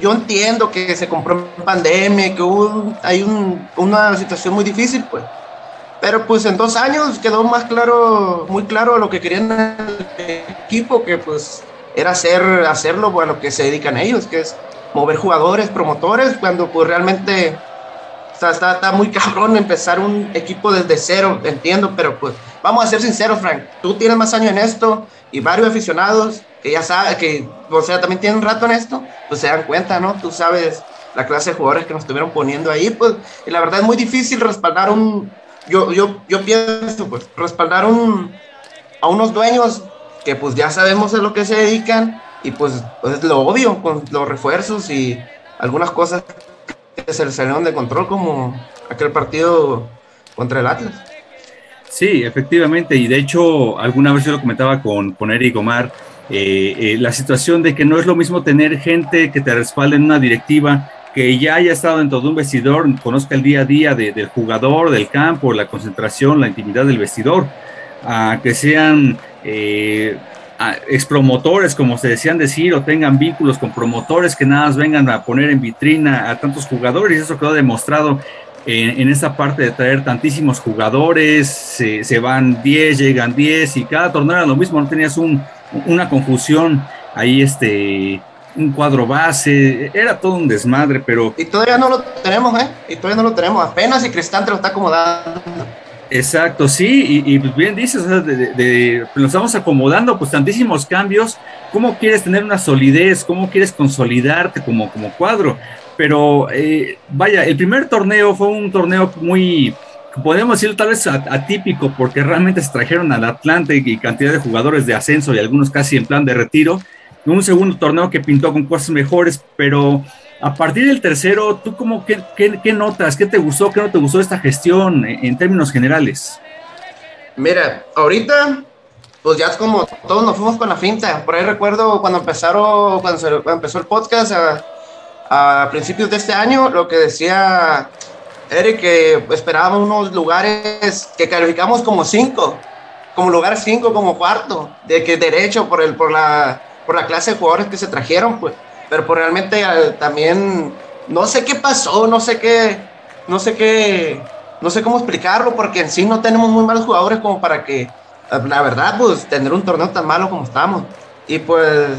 yo entiendo que se compró en pandemia, que hubo, hay una situación muy difícil, pues. Pero pues en dos años quedó más claro, muy claro lo que querían el equipo, que pues era hacer, hacerlo a lo que se dedican ellos, que es mover jugadores, promotores, cuando pues realmente está, está, está, muy cabrón empezar un equipo desde cero, entiendo, pero pues vamos a ser sinceros, Frank, tú tienes más años en esto y varios aficionados que ya saben, que o sea, también tienen un rato en esto, pues se dan cuenta, ¿no? Tú sabes la clase de jugadores que nos estuvieron poniendo ahí, pues, y la verdad es muy difícil respaldar un, yo, yo, yo pienso, pues, respaldar un, a unos dueños que pues ya sabemos a lo que se dedican y pues, pues, es lo obvio con los refuerzos y algunas cosas que se les salieron de control como aquel partido contra el Atlas. Sí, efectivamente, y de hecho alguna vez yo lo comentaba con, con Eric Omar, eh, eh, la situación de que no es lo mismo tener gente que te respalde en una directiva que ya haya estado dentro de un vestidor, conozca el día a día del jugador, del campo, la concentración, la intimidad del vestidor, a que sean eh, expromotores, como se decían decir, o tengan vínculos con promotores que nada más vengan a poner en vitrina a tantos jugadores, y eso quedó demostrado en, en esa parte de traer tantísimos jugadores, se, se van 10, llegan 10, y cada torneo era lo mismo, no tenías un una confusión ahí, este, un cuadro base, era todo un desmadre, pero... Y todavía no lo tenemos, ¿eh? Y todavía no lo tenemos, apenas y Cristante lo está acomodando. Exacto, sí, y, pues bien dices, o sea, de, nos estamos acomodando, pues tantísimos cambios, ¿cómo quieres tener una solidez? ¿Cómo quieres consolidarte como, como cuadro? Pero eh, vaya, el primer torneo fue un torneo muy, podemos decir tal vez atípico porque realmente se trajeron al Atlante y cantidad de jugadores de ascenso y algunos casi en plan de retiro. Un segundo torneo que pintó con cosas mejores, pero a partir del tercero, ¿tú cómo, qué, qué, notas? ¿Qué te gustó? ¿Qué no te gustó esta gestión en, términos generales? Mira, ahorita, pues ya es como todos nos fuimos con la finta. Por ahí recuerdo cuando empezaron, cuando, empezó el podcast a principios de este año, lo que decía Eric, que esperábamos unos lugares que calificamos como cinco, como lugar cinco, como cuarto, de que derecho por, el, por, la, por la clase de jugadores que se trajeron, pues. Pero pues, realmente también, no sé qué pasó, no sé qué, no sé qué, no sé cómo explicarlo, porque en sí no tenemos muy malos jugadores como para que, la verdad, pues, tener un torneo tan malo como estamos. Y pues,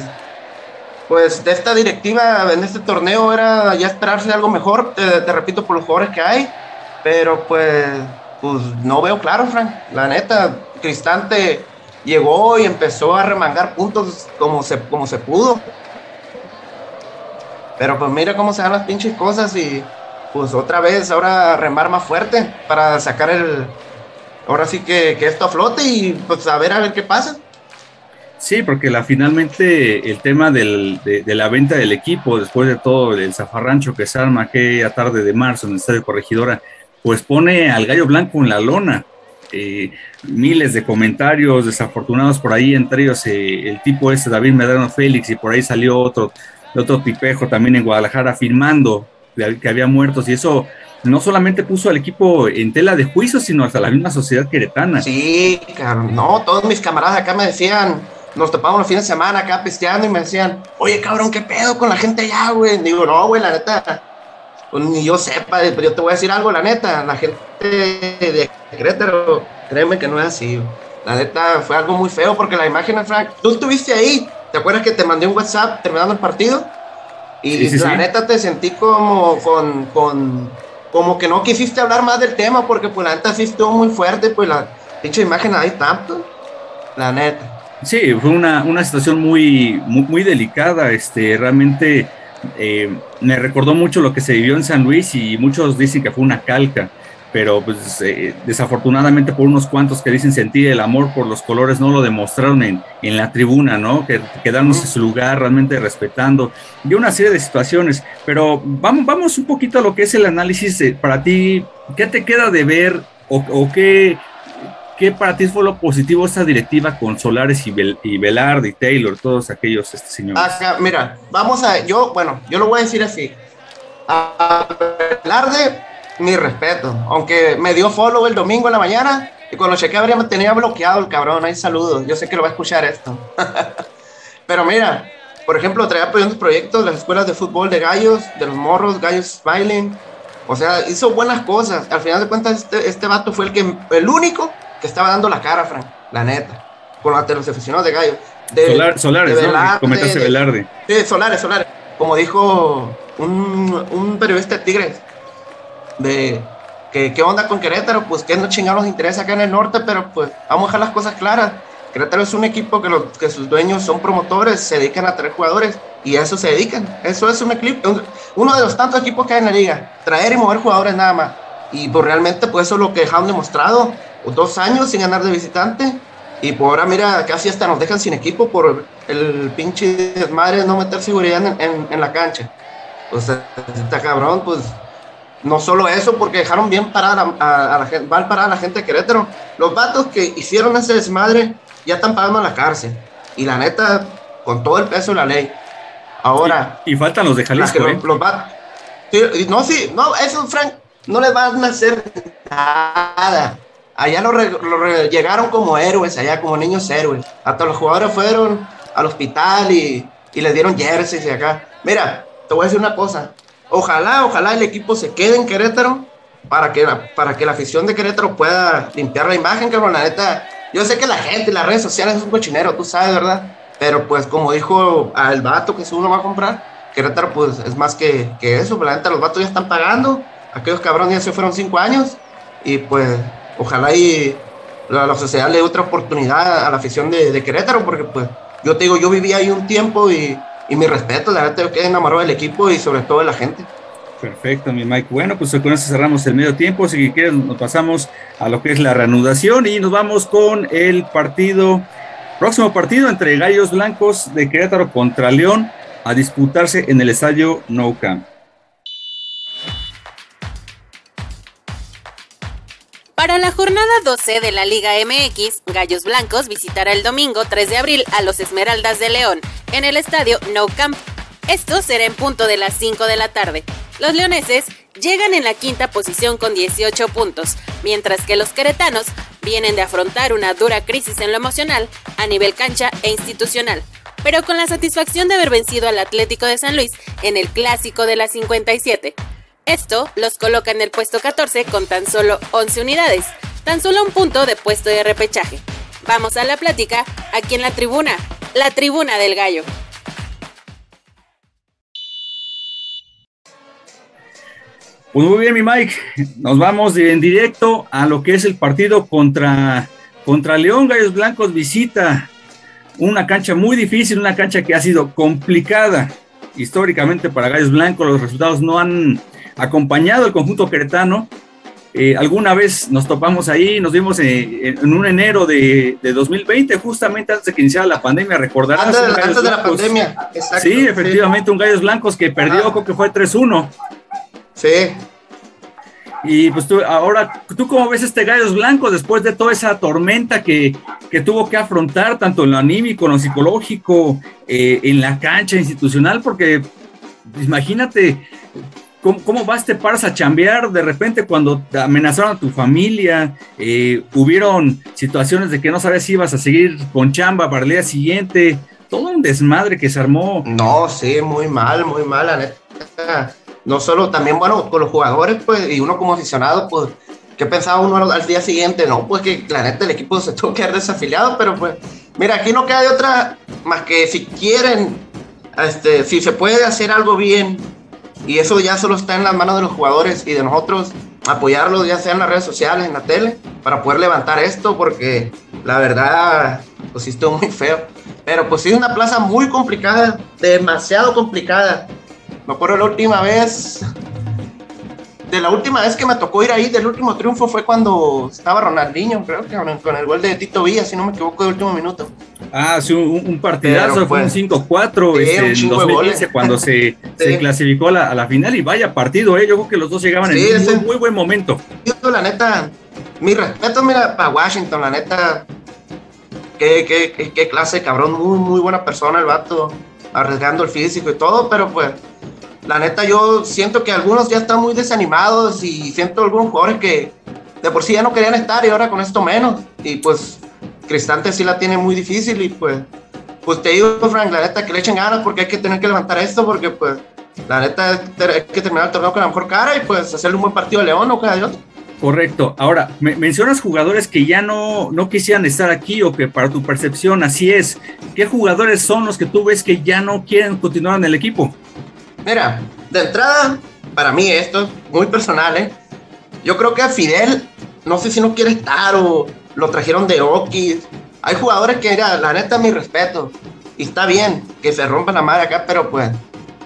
pues de esta directiva en este torneo era ya esperarse algo mejor, te, repito, por los jugadores que hay, pero pues, pues no veo claro, Frank. La neta, Cristante llegó y empezó a remangar puntos como se, como se pudo. Pero pues mira cómo se dan las pinches cosas y pues otra vez ahora remar más fuerte para sacar el... Ahora sí que, que esto flote y pues a ver a ver qué pasa. Sí, porque la, finalmente el tema del, de, la venta del equipo, después de todo el zafarrancho que se arma aquella tarde de marzo en el Estadio Corregidora, pues pone al gallo blanco en la lona. Eh, miles de comentarios desafortunados por ahí, entre ellos eh, el tipo ese David Medrano Félix, y por ahí salió otro, otro tipejo también en Guadalajara afirmando que había muertos, y eso no solamente puso al equipo en tela de juicio, sino hasta la misma sociedad queretana. Sí, no, todos mis camaradas acá me decían, nos topamos los fines de semana acá pisteando y me decían, oye, cabrón, ¿qué pedo con la gente allá, güey? Digo, no, güey, la neta, pues ni yo sepa, pero yo te voy a decir algo, la neta, la gente de Querétaro, créeme que no es así, La neta, fue algo muy feo porque la imagen, Frank, tú estuviste ahí, ¿te acuerdas que te mandé un WhatsApp terminando el partido? Y la neta te sentí como con, con, como que no quisiste hablar más del tema porque pues la neta sí estuvo muy fuerte, pues la dicha imagen ahí tanto, la neta. Sí, fue una, una situación muy, muy, delicada. Este, realmente eh, me recordó mucho lo que se vivió en San Luis y muchos dicen que fue una calca, pero pues eh, desafortunadamente por unos cuantos que dicen sentir el amor por los colores no lo demostraron en, en la tribuna, ¿no? Que quedarnos en su lugar realmente respetando y una serie de situaciones. Pero vamos, vamos un poquito a lo que es el análisis para ti. ¿Qué te queda de ver o, o qué ¿Qué para ti fue lo positivo esta directiva con Solares y, Bel y Velarde y Taylor, todos aquellos este, señores? mira, vamos a, yo, bueno, yo lo voy a decir así. a Velarde, mi respeto. Aunque me dio follow el domingo en la mañana y cuando chequé me tenía bloqueado el cabrón. Ahí saludos. Yo sé que lo va a escuchar esto. Pero mira, por ejemplo, traía apoyando proyectos las escuelas de fútbol de gallos, de los morros, gallos smiling. O sea, hizo buenas cosas. Al final de cuentas, este, este vato fue el, que, el único que estaba dando la cara, Frank. La neta. Con los aficionados de gallos. De, Solares, ¿no? Comentaste Velarde. Sí, Solares, Solares. Como dijo un, un periodista de Tigres, de que qué onda con Querétaro, pues que no chingados nos interesa acá en el norte, pero pues vamos a dejar las cosas claras. Querétaro es un equipo que, que sus dueños son promotores, se dedican a traer jugadores y a eso se dedican. Eso es un equipo, uno de los tantos equipos que hay en la liga, traer y mover jugadores nada más. Y pues realmente pues eso es lo que han demostrado, dos años sin ganar de visitante y por ahora mira, casi hasta nos dejan sin equipo por el pinche desmadre de no meter seguridad en, en, la cancha. Pues está cabrón, pues no solo eso, porque dejaron bien parada a, la gente, mal parada a la gente de Querétaro. Los vatos que hicieron ese desmadre ya están pagando a la cárcel. Y la neta, con todo el peso de la ley. Ahora. Y, faltan los de Jalisco. ¿eh? Los, vatos, no, sí, no, eso, Frank, no les van a hacer nada. Allá lo, llegaron como héroes, allá como niños héroes. Hasta los jugadores fueron al hospital y, y les dieron jerseys y acá. Mira, te voy a decir una cosa. Ojalá, ojalá el equipo se quede en Querétaro para que, para que la afición de Querétaro pueda limpiar la imagen, que la neta, yo sé que la gente, las redes sociales es un cochinero, tú sabes, ¿verdad? Pero pues como dijo al vato que si uno va a comprar, Querétaro pues es más que, que eso, la neta los vatos ya están pagando, aquellos cabrones ya se fueron cinco años y pues ojalá y la, sociedad le dé otra oportunidad a la afición de, Querétaro, porque pues yo te digo, yo viví ahí un tiempo y y mi respeto, la verdad, que enamorado del equipo y sobre todo de la gente. Perfecto, mi Mike. Bueno, pues con eso cerramos el medio tiempo. Si quieres, nos pasamos a lo que es la reanudación y nos vamos con el partido, próximo partido entre Gallos Blancos de Querétaro contra León a disputarse en el estadio No Camp. Para la jornada 12 de la Liga MX, Gallos Blancos visitará el domingo 3 de abril a los Esmeraldas de León en el estadio No Camp. Esto será en punto de las 5 de la tarde. Los leoneses llegan en la quinta posición con 18 puntos, mientras que los queretanos vienen de afrontar una dura crisis en lo emocional a nivel cancha e institucional, pero con la satisfacción de haber vencido al Atlético de San Luis en el clásico de la 57. Esto los coloca en el puesto 14 con tan solo 11 unidades, tan solo un punto de puesto de repechaje. Vamos a la plática aquí en la tribuna, la tribuna del gallo. Pues muy bien, mi Mike. Nos vamos en directo a lo que es el partido contra, contra León. Gallos Blancos visita una cancha muy difícil, una cancha que ha sido complicada históricamente para Gallos Blancos. Los resultados no han acompañado el conjunto queretano. Eh, alguna vez nos topamos ahí, nos vimos en, un enero de, 2020, justamente antes de que iniciara la pandemia, recordarás. Antes, de la pandemia, exacto. Sí, efectivamente, un Gallos Blancos que perdió, creo que fue 3-1. Sí. Y pues tú, ahora, ¿tú cómo ves este Gallos Blancos después de toda esa tormenta que, que tuvo que afrontar, tanto en lo anímico, en lo psicológico, eh, en la cancha institucional? Porque imagínate, ¿Cómo, vas te paras a chambear de repente cuando te amenazaron a tu familia? Eh, hubieron situaciones de que no sabes si ibas a seguir con chamba para el día siguiente. Todo un desmadre que se armó. No, sí, muy mal, muy mal, la neta. No solo, también, bueno, con los jugadores, pues, y uno como aficionado, pues, ¿qué pensaba uno al día siguiente? No, pues que la neta el equipo se tuvo que haber desafiliado, pero pues, mira, aquí no queda de otra más que si quieren, este, si se puede hacer algo bien y eso ya solo está en las manos de los jugadores y de nosotros apoyarlos, ya sea en las redes sociales, en la tele, para poder levantar esto, porque la verdad, pues sí estuvo muy feo. Pero pues sí una plaza muy complicada, demasiado complicada. Me acuerdo la última vez, de la última vez que me tocó ir ahí, del último triunfo fue cuando estaba Ronaldinho, creo que con el gol de Tito Villa, si no me equivoco, de último minuto. Ah, sí, un, partidazo, fue un 5-4 este, en 2015 cuando se, se clasificó a la, final y vaya partido, ¿eh? yo creo que los dos llegaban en un muy, buen momento. La neta, mi respeto, mira, para Washington, la neta, qué, qué, qué, clase cabrón, muy, muy buena persona el vato, arriesgando el físico y todo, pero pues la neta yo siento que algunos ya están muy desanimados y siento algunos jugadores que de por sí ya no querían estar y ahora con esto menos. Y pues Cristante sí la tiene muy difícil y pues, pues te digo, Frank, la neta que le echen ganas porque hay que tener que levantar esto porque pues la neta hay que terminar el torneo con la mejor cara y pues hacerle un buen partido a León o cada de otro. Correcto. Ahora, me mencionas jugadores que ya no, no quisieran estar aquí o que para tu percepción así es. ¿Qué jugadores son los que tú ves que ya no quieren continuar en el equipo? Mira, de entrada, para mí esto es muy personal, ¿eh? Yo creo que a Fidel, no sé si no quiere estar o lo trajeron de Oki. Hay jugadores que, mira, la neta, mi respeto. Y está bien que se rompan la madre acá, pero pues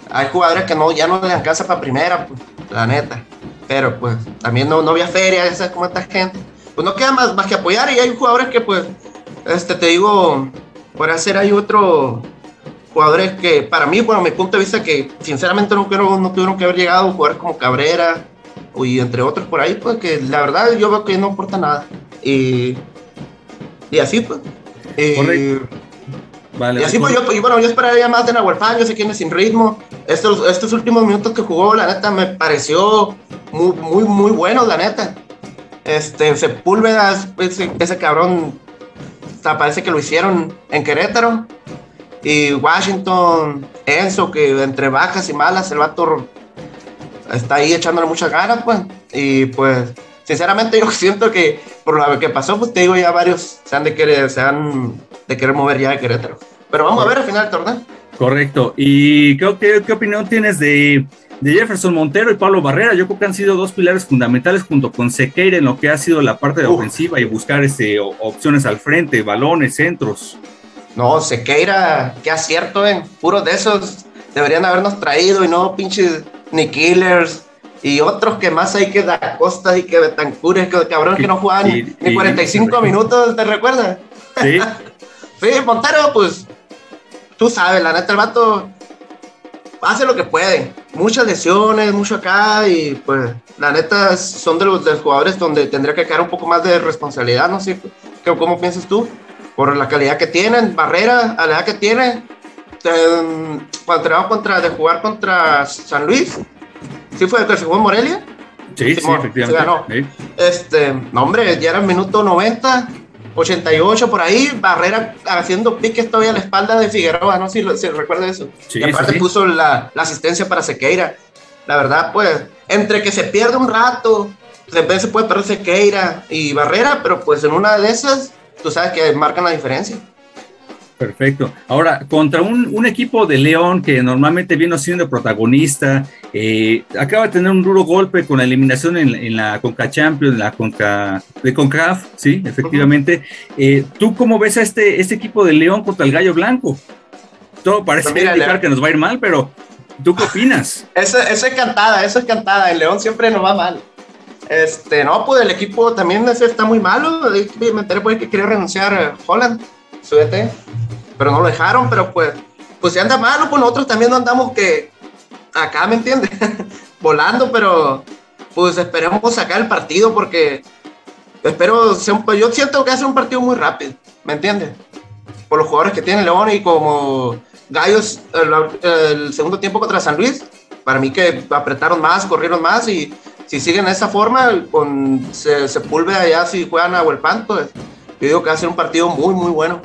hay jugadores que no, ya no le casa para primera, pues, la neta. Pero pues también no, no había feria, esa como esta gente. Pues no queda más, más que apoyar y hay jugadores que pues, este, te digo, por hacer hay otro jugadores que para mí, bueno, mi punto de vista que sinceramente no, creo, no tuvieron que haber llegado, jugadores como Cabrera y entre otros por ahí, pues que la verdad yo veo que no aporta nada. Y, y así pues. Vale, y así pues yo, y bueno, yo esperaría más de Nahuel yo sé quién es sin ritmo. Estos, estos últimos minutos que jugó, la neta, me pareció muy, muy, muy bueno, la neta. Este, Sepúlveda, ese, ese cabrón, parece que lo hicieron en Querétaro. Y Washington, Enzo, que entre bajas y malas, el vato está ahí echándole muchas ganas, pues. Y pues, sinceramente, yo siento que por lo que pasó, pues te digo, ya varios se han de querer, se han de querer mover ya de Querétaro. Pero vamos a ver al final del torneo. Correcto. ¿Y qué, qué, opinión tienes de, de, Jefferson Montero y Pablo Barrera? Yo creo que han sido dos pilares fundamentales junto con Sequeira en lo que ha sido la parte de ofensiva y buscar este, opciones al frente, balones, centros. No, Sequeira, qué acierto, en puros de esos deberían habernos traído y no pinches ni Killers y otros que más hay que da Costa y que Betancures, que cabrón que no juegan ni 45 minutos, ¿te recuerdas? Sí. sí, Montero, pues tú sabes, la neta, el vato hace lo que puede. Muchas lesiones, mucho acá y pues la neta son de los, de los jugadores donde tendría que caer un poco más de responsabilidad, no sé, ¿cómo piensas tú? por la calidad que tienen, Barrera, a la edad que tiene. cuando contra, de jugar contra San Luis, ¿sí fue que se jugó en Morelia? Sí, sí, efectivamente. Este, no, hombre, ya era el minuto 90, 88 por ahí, Barrera haciendo piques todavía a la espalda de Figueroa, no sé si, si recuerda eso. y aparte puso la, la, asistencia para Sequeira. La verdad, pues, entre que se pierde un rato, de vez se puede perder Sequeira y Barrera, pero pues en una de esas tú sabes que marcan la diferencia. Perfecto. Ahora, contra un, equipo de León que normalmente viene siendo protagonista, eh, acaba de tener un duro golpe con la eliminación en, la Conca Champions, en la Conca, de CONCAF, sí, efectivamente. Eh, ¿Tú cómo ves a este, este equipo de León contra el Gallo Blanco? Todo parece pues indicar que nos va a ir mal, pero ¿tú qué opinas? eso, eso es cantada, eso es cantada. El León siempre nos va mal. Este, no, pues el equipo también está muy malo. Me enteré por que quería renunciar a Holland, su e pero no lo dejaron. Pero pues, pues si anda malo, pues nosotros también no andamos que acá, ¿me entiendes? Volando, pero pues esperemos sacar el partido porque espero, yo siento que hace un partido muy rápido, ¿me entiendes? Por los jugadores que tiene León y como Gallos el segundo tiempo contra San Luis, para mí que apretaron más, corrieron más y si siguen de esa forma, con se, Sepúlveda allá, si juegan a Huelpan, pues yo digo que va a ser un partido muy, muy bueno.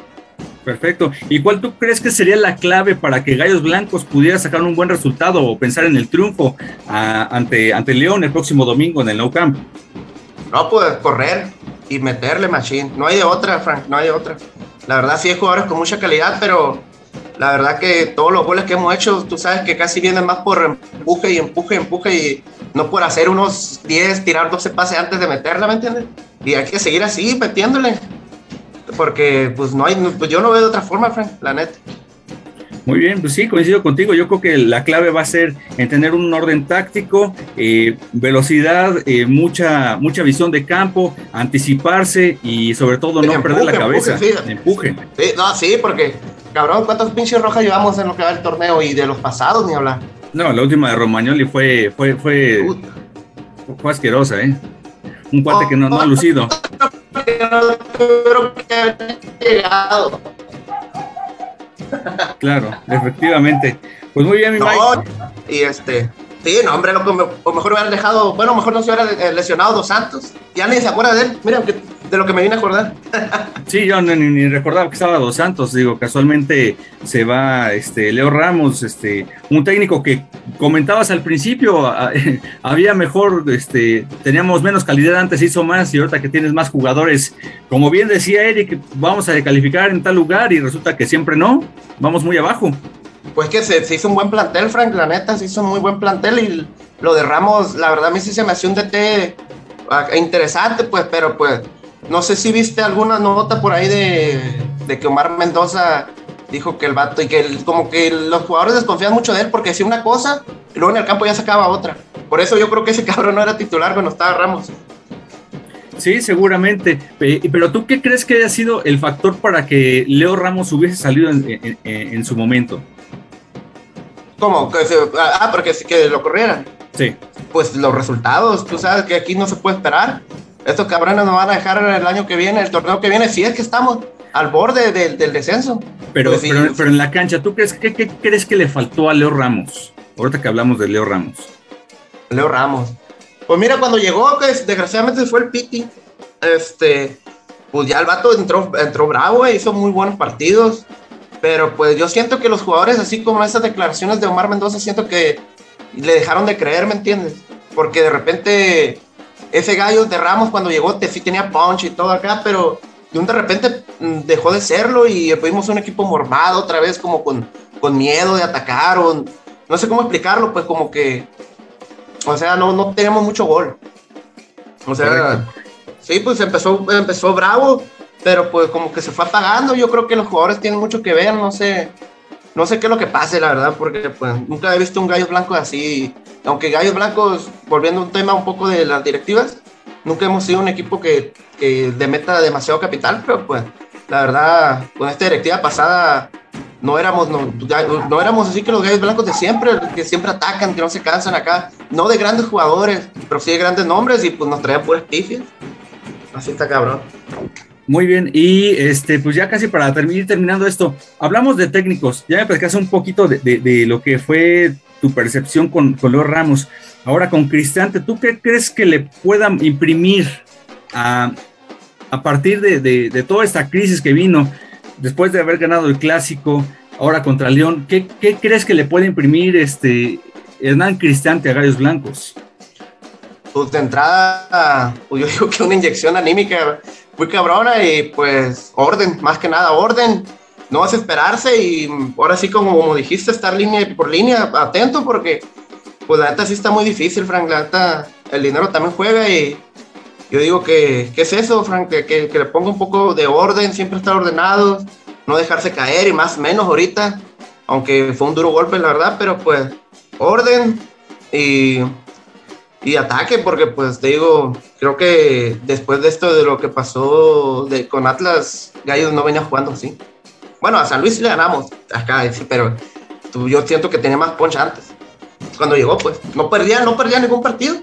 Perfecto. ¿Y cuál tú crees que sería la clave para que Gallos Blancos pudiera sacar un buen resultado o pensar en el triunfo ante, ante León el próximo domingo en el Nou Camp? No, pues correr y meterle machine. No hay de otra, Frank, no hay de otra. La verdad sí hay jugadores con mucha calidad, pero la verdad que todos los goles que hemos hecho, tú sabes que casi vienen más por empuje y empuje y empuje y no por hacer unos 10, tirar 12 pases antes de meterla, ¿me entiendes? Y hay que seguir así, metiéndole. Porque pues no hay, pues yo no veo de otra forma, Frank, la neta. Muy bien, pues sí, coincido contigo. Yo creo que la clave va a ser en tener un orden táctico, eh, velocidad, eh, mucha, mucha visión de campo, anticiparse y sobre todo no perder la cabeza. Empuje. Sí, no, sí, porque, cabrón, ¿cuántos pinches rojas llevamos en lo que va el torneo y de los pasados ni hablar? No, la última de Romagnoli fue, fue, fue, fue asquerosa, ¿eh? Un cuate que no, no ha lucido. Claro, efectivamente. Pues muy bien, mi No, Mike. y este, sí, no, hombre, loco, o mejor hubieran dejado, bueno, mejor no se hubiera eh, lesionado Dos Santos. Ya ni se acuerda de él, mira, que- de lo que me vine a acordar. Sí, yo ni, recordaba que estaba Dos Santos, digo, casualmente se va este Leo Ramos, este, un técnico que comentabas al principio, a- había mejor, este, teníamos menos calidad antes, hizo más, y ahorita que tienes más jugadores, como bien decía Eric, vamos a calificar en tal lugar, y resulta que siempre no, vamos muy abajo. Pues que se, se hizo un buen plantel, Frank, la neta, se hizo un muy buen plantel y lo de Ramos, la verdad a mí sí se me hacía un DT ah, interesante, pues, pero pues, no sé si viste alguna nota por ahí de, de que Omar Mendoza dijo que el vato y que el- como que los jugadores desconfían mucho de él porque decía una cosa y luego en el campo ya sacaba otra. Por eso yo creo que ese cabrón no era titular cuando estaba Ramos. Sí, seguramente. Pe- Pero tú qué crees que haya sido el factor para que Leo Ramos hubiese salido en, en- en- en su momento? Como que se, ah, porque que lo corrieran. Sí. Pues los resultados, tú sabes que aquí no se puede esperar. Estos cabrones nos van a dejar el año que viene, el torneo que viene, si es que estamos al borde del, del descenso. Pero, Pues sí. pero, pero en la cancha, ¿tú crees qué crees que le faltó a Leo Ramos? Ahorita que hablamos de Leo Ramos. Leo Ramos. Pues mira, cuando llegó, que desgraciadamente fue el Piti, este, pues ya el vato entró, entró bravo, e hizo muy buenos partidos. Pero pues yo siento que los jugadores, así como esas declaraciones de Omar Mendoza, siento que le dejaron de creer, ¿me entiendes? Porque de repente ese gallo de Ramos cuando llegó te, sí tenía punch y todo acá, pero de un de repente mm, dejó de serlo y fuimos un equipo mormado otra vez, como con, con miedo de atacar, o no sé cómo explicarlo, pues como que, o sea, no, no tenemos mucho gol. O sea, Correcto. sí, pues empezó, empezó bravo, pero pues como que se fue apagando. Yo creo que los jugadores tienen mucho que ver, no sé, no sé qué es lo que pase, la verdad, porque pues nunca he visto un gallo blanco así. Aunque gallos blancos, volviendo a un tema un poco de las directivas, nunca hemos sido un equipo que, que le meta demasiado capital, pero pues la verdad, con esta directiva pasada no éramos, no éramos así que los gallos blancos de siempre, que siempre atacan, que no se cansan acá, no de grandes jugadores, pero sí de grandes nombres y pues nos traían puras pifias. Así está cabrón. Muy bien, y este, pues ya casi para termi- ir terminando esto, hablamos de técnicos. Ya me platicaste un poquito de, de- lo que fue tu percepción con, con Ramos. Ahora con Cristante, ¿tú qué crees que le puedan imprimir a, a partir de, de- de toda esta crisis que vino después de haber ganado el clásico, ahora contra León? ¿Qué, qué crees que le puede imprimir este Hernán Cristante a Gallos Blancos? Pues de entrada, pues yo digo que una inyección anímica muy cabrona y pues orden, más que nada orden. No vas a esperarse y ahora sí, como, como dijiste, estar línea por línea, atento porque pues la neta sí está muy difícil, Frank. La neta, el dinero también juega y yo digo que, ¿qué es eso, Frank? Que, que, que le ponga un poco de orden, siempre estar ordenado, no dejarse caer y más menos ahorita, aunque fue un duro golpe, la verdad, pero pues orden y y ataque, porque pues te digo, creo que después de esto de lo que pasó de, con Atlas, Gallos no venía jugando así. Bueno, a San Luis le ganamos acá, pero tú- yo siento que tenía más punch antes. Cuando llegó, pues, no perdía, no perdía ningún partido.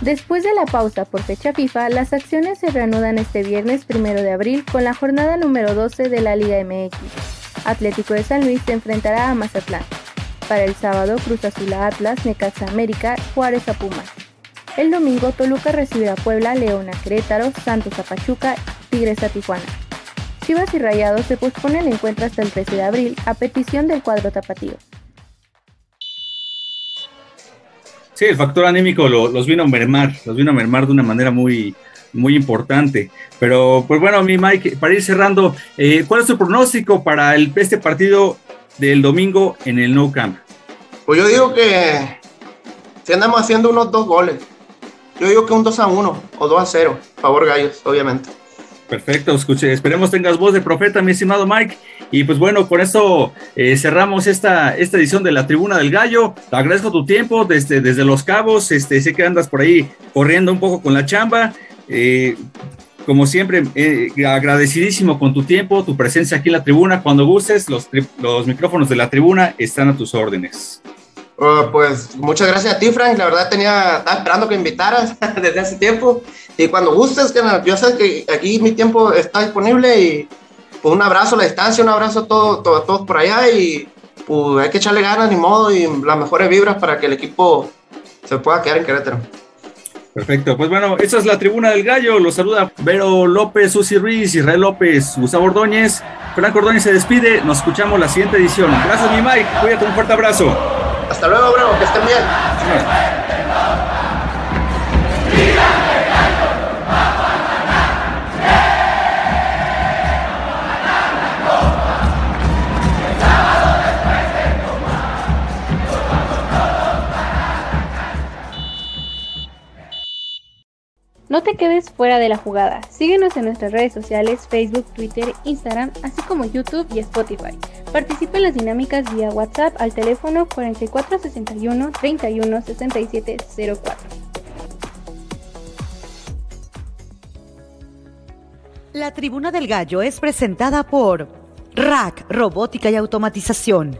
Después de la pausa por fecha FIFA, las acciones se reanudan este viernes 1 de abril con la jornada número 12 de la Liga MX. Atlético de San Luis se enfrentará a Mazatlán. Para el sábado, Cruz Azul a Atlas, Necaxa América, Juárez a Pumas. El domingo, Toluca recibirá a Puebla, León a Querétaro, Santos a Pachuca, Tigres a Tijuana. Chivas y Rayados se pospone el encuentro hasta el 13 de abril a petición del cuadro tapatío. Sí, el factor anímico lo- los vino a mermar, los vino a mermar de una manera muy, muy importante. Pero, pues bueno, mi Mike, para ir cerrando, eh, ¿cuál es tu pronóstico para este partido del domingo en el No Camp? Pues yo digo que si andamos haciendo unos dos goles, yo digo que un 2 a 1 o 2 a 0, favor Gallos, obviamente. Perfecto, escuche, esperemos tengas voz de profeta, mi estimado Mike. Y pues bueno, con esto eh, cerramos esta, esta edición de la Tribuna del Gallo. Te agradezco tu tiempo desde, desde Los Cabos. Este, sé que andas por ahí corriendo un poco con la chamba. Eh, como siempre, eh, agradecidísimo con tu tiempo, tu presencia aquí en la tribuna. Cuando gustes, los, los micrófonos de la tribuna están a tus órdenes. Uh, pues muchas gracias a ti, Frank. La verdad tenía, estaba esperando que invitaras desde hace tiempo. Y cuando gustes, que yo sé que aquí mi tiempo está disponible y, pues un abrazo a la distancia, un abrazo a todos, todos, todos por allá y pues hay que echarle ganas, ni modo, y las mejores vibras para que el equipo se pueda quedar en Querétaro. Perfecto, pues bueno, esa es la tribuna del gallo. Los saluda Vero López, Susi Ruiz, Israel López, Gustavo Ordóñez. Franco Ordóñez se despide. Nos escuchamos la siguiente edición. Gracias, mi Mike. Cuídate, un fuerte abrazo. Hasta luego, bro. Que estén bien. No te quedes fuera de la jugada. Síguenos en nuestras redes sociales, Facebook, Twitter, Instagram, así como YouTube y Spotify. Participa en las dinámicas vía WhatsApp al teléfono 4461 31 67 04. La Tribuna del Gallo es presentada por Rack Robótica y Automatización,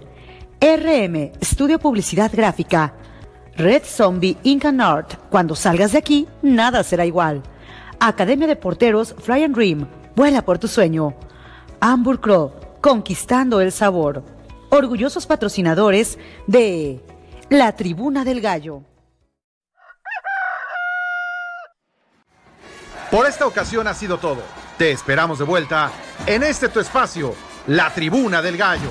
RM Estudio Publicidad Gráfica, Red Zombie Ink and Art. Cuando salgas de aquí, nada será igual. Academia de Porteros Fly and Dream. Vuela por tu sueño. Amber Crow. Conquistando el sabor. Orgullosos patrocinadores de La Tribuna del Gallo. Por esta ocasión ha sido todo. Te esperamos de vuelta en este tu espacio, La Tribuna del Gallo.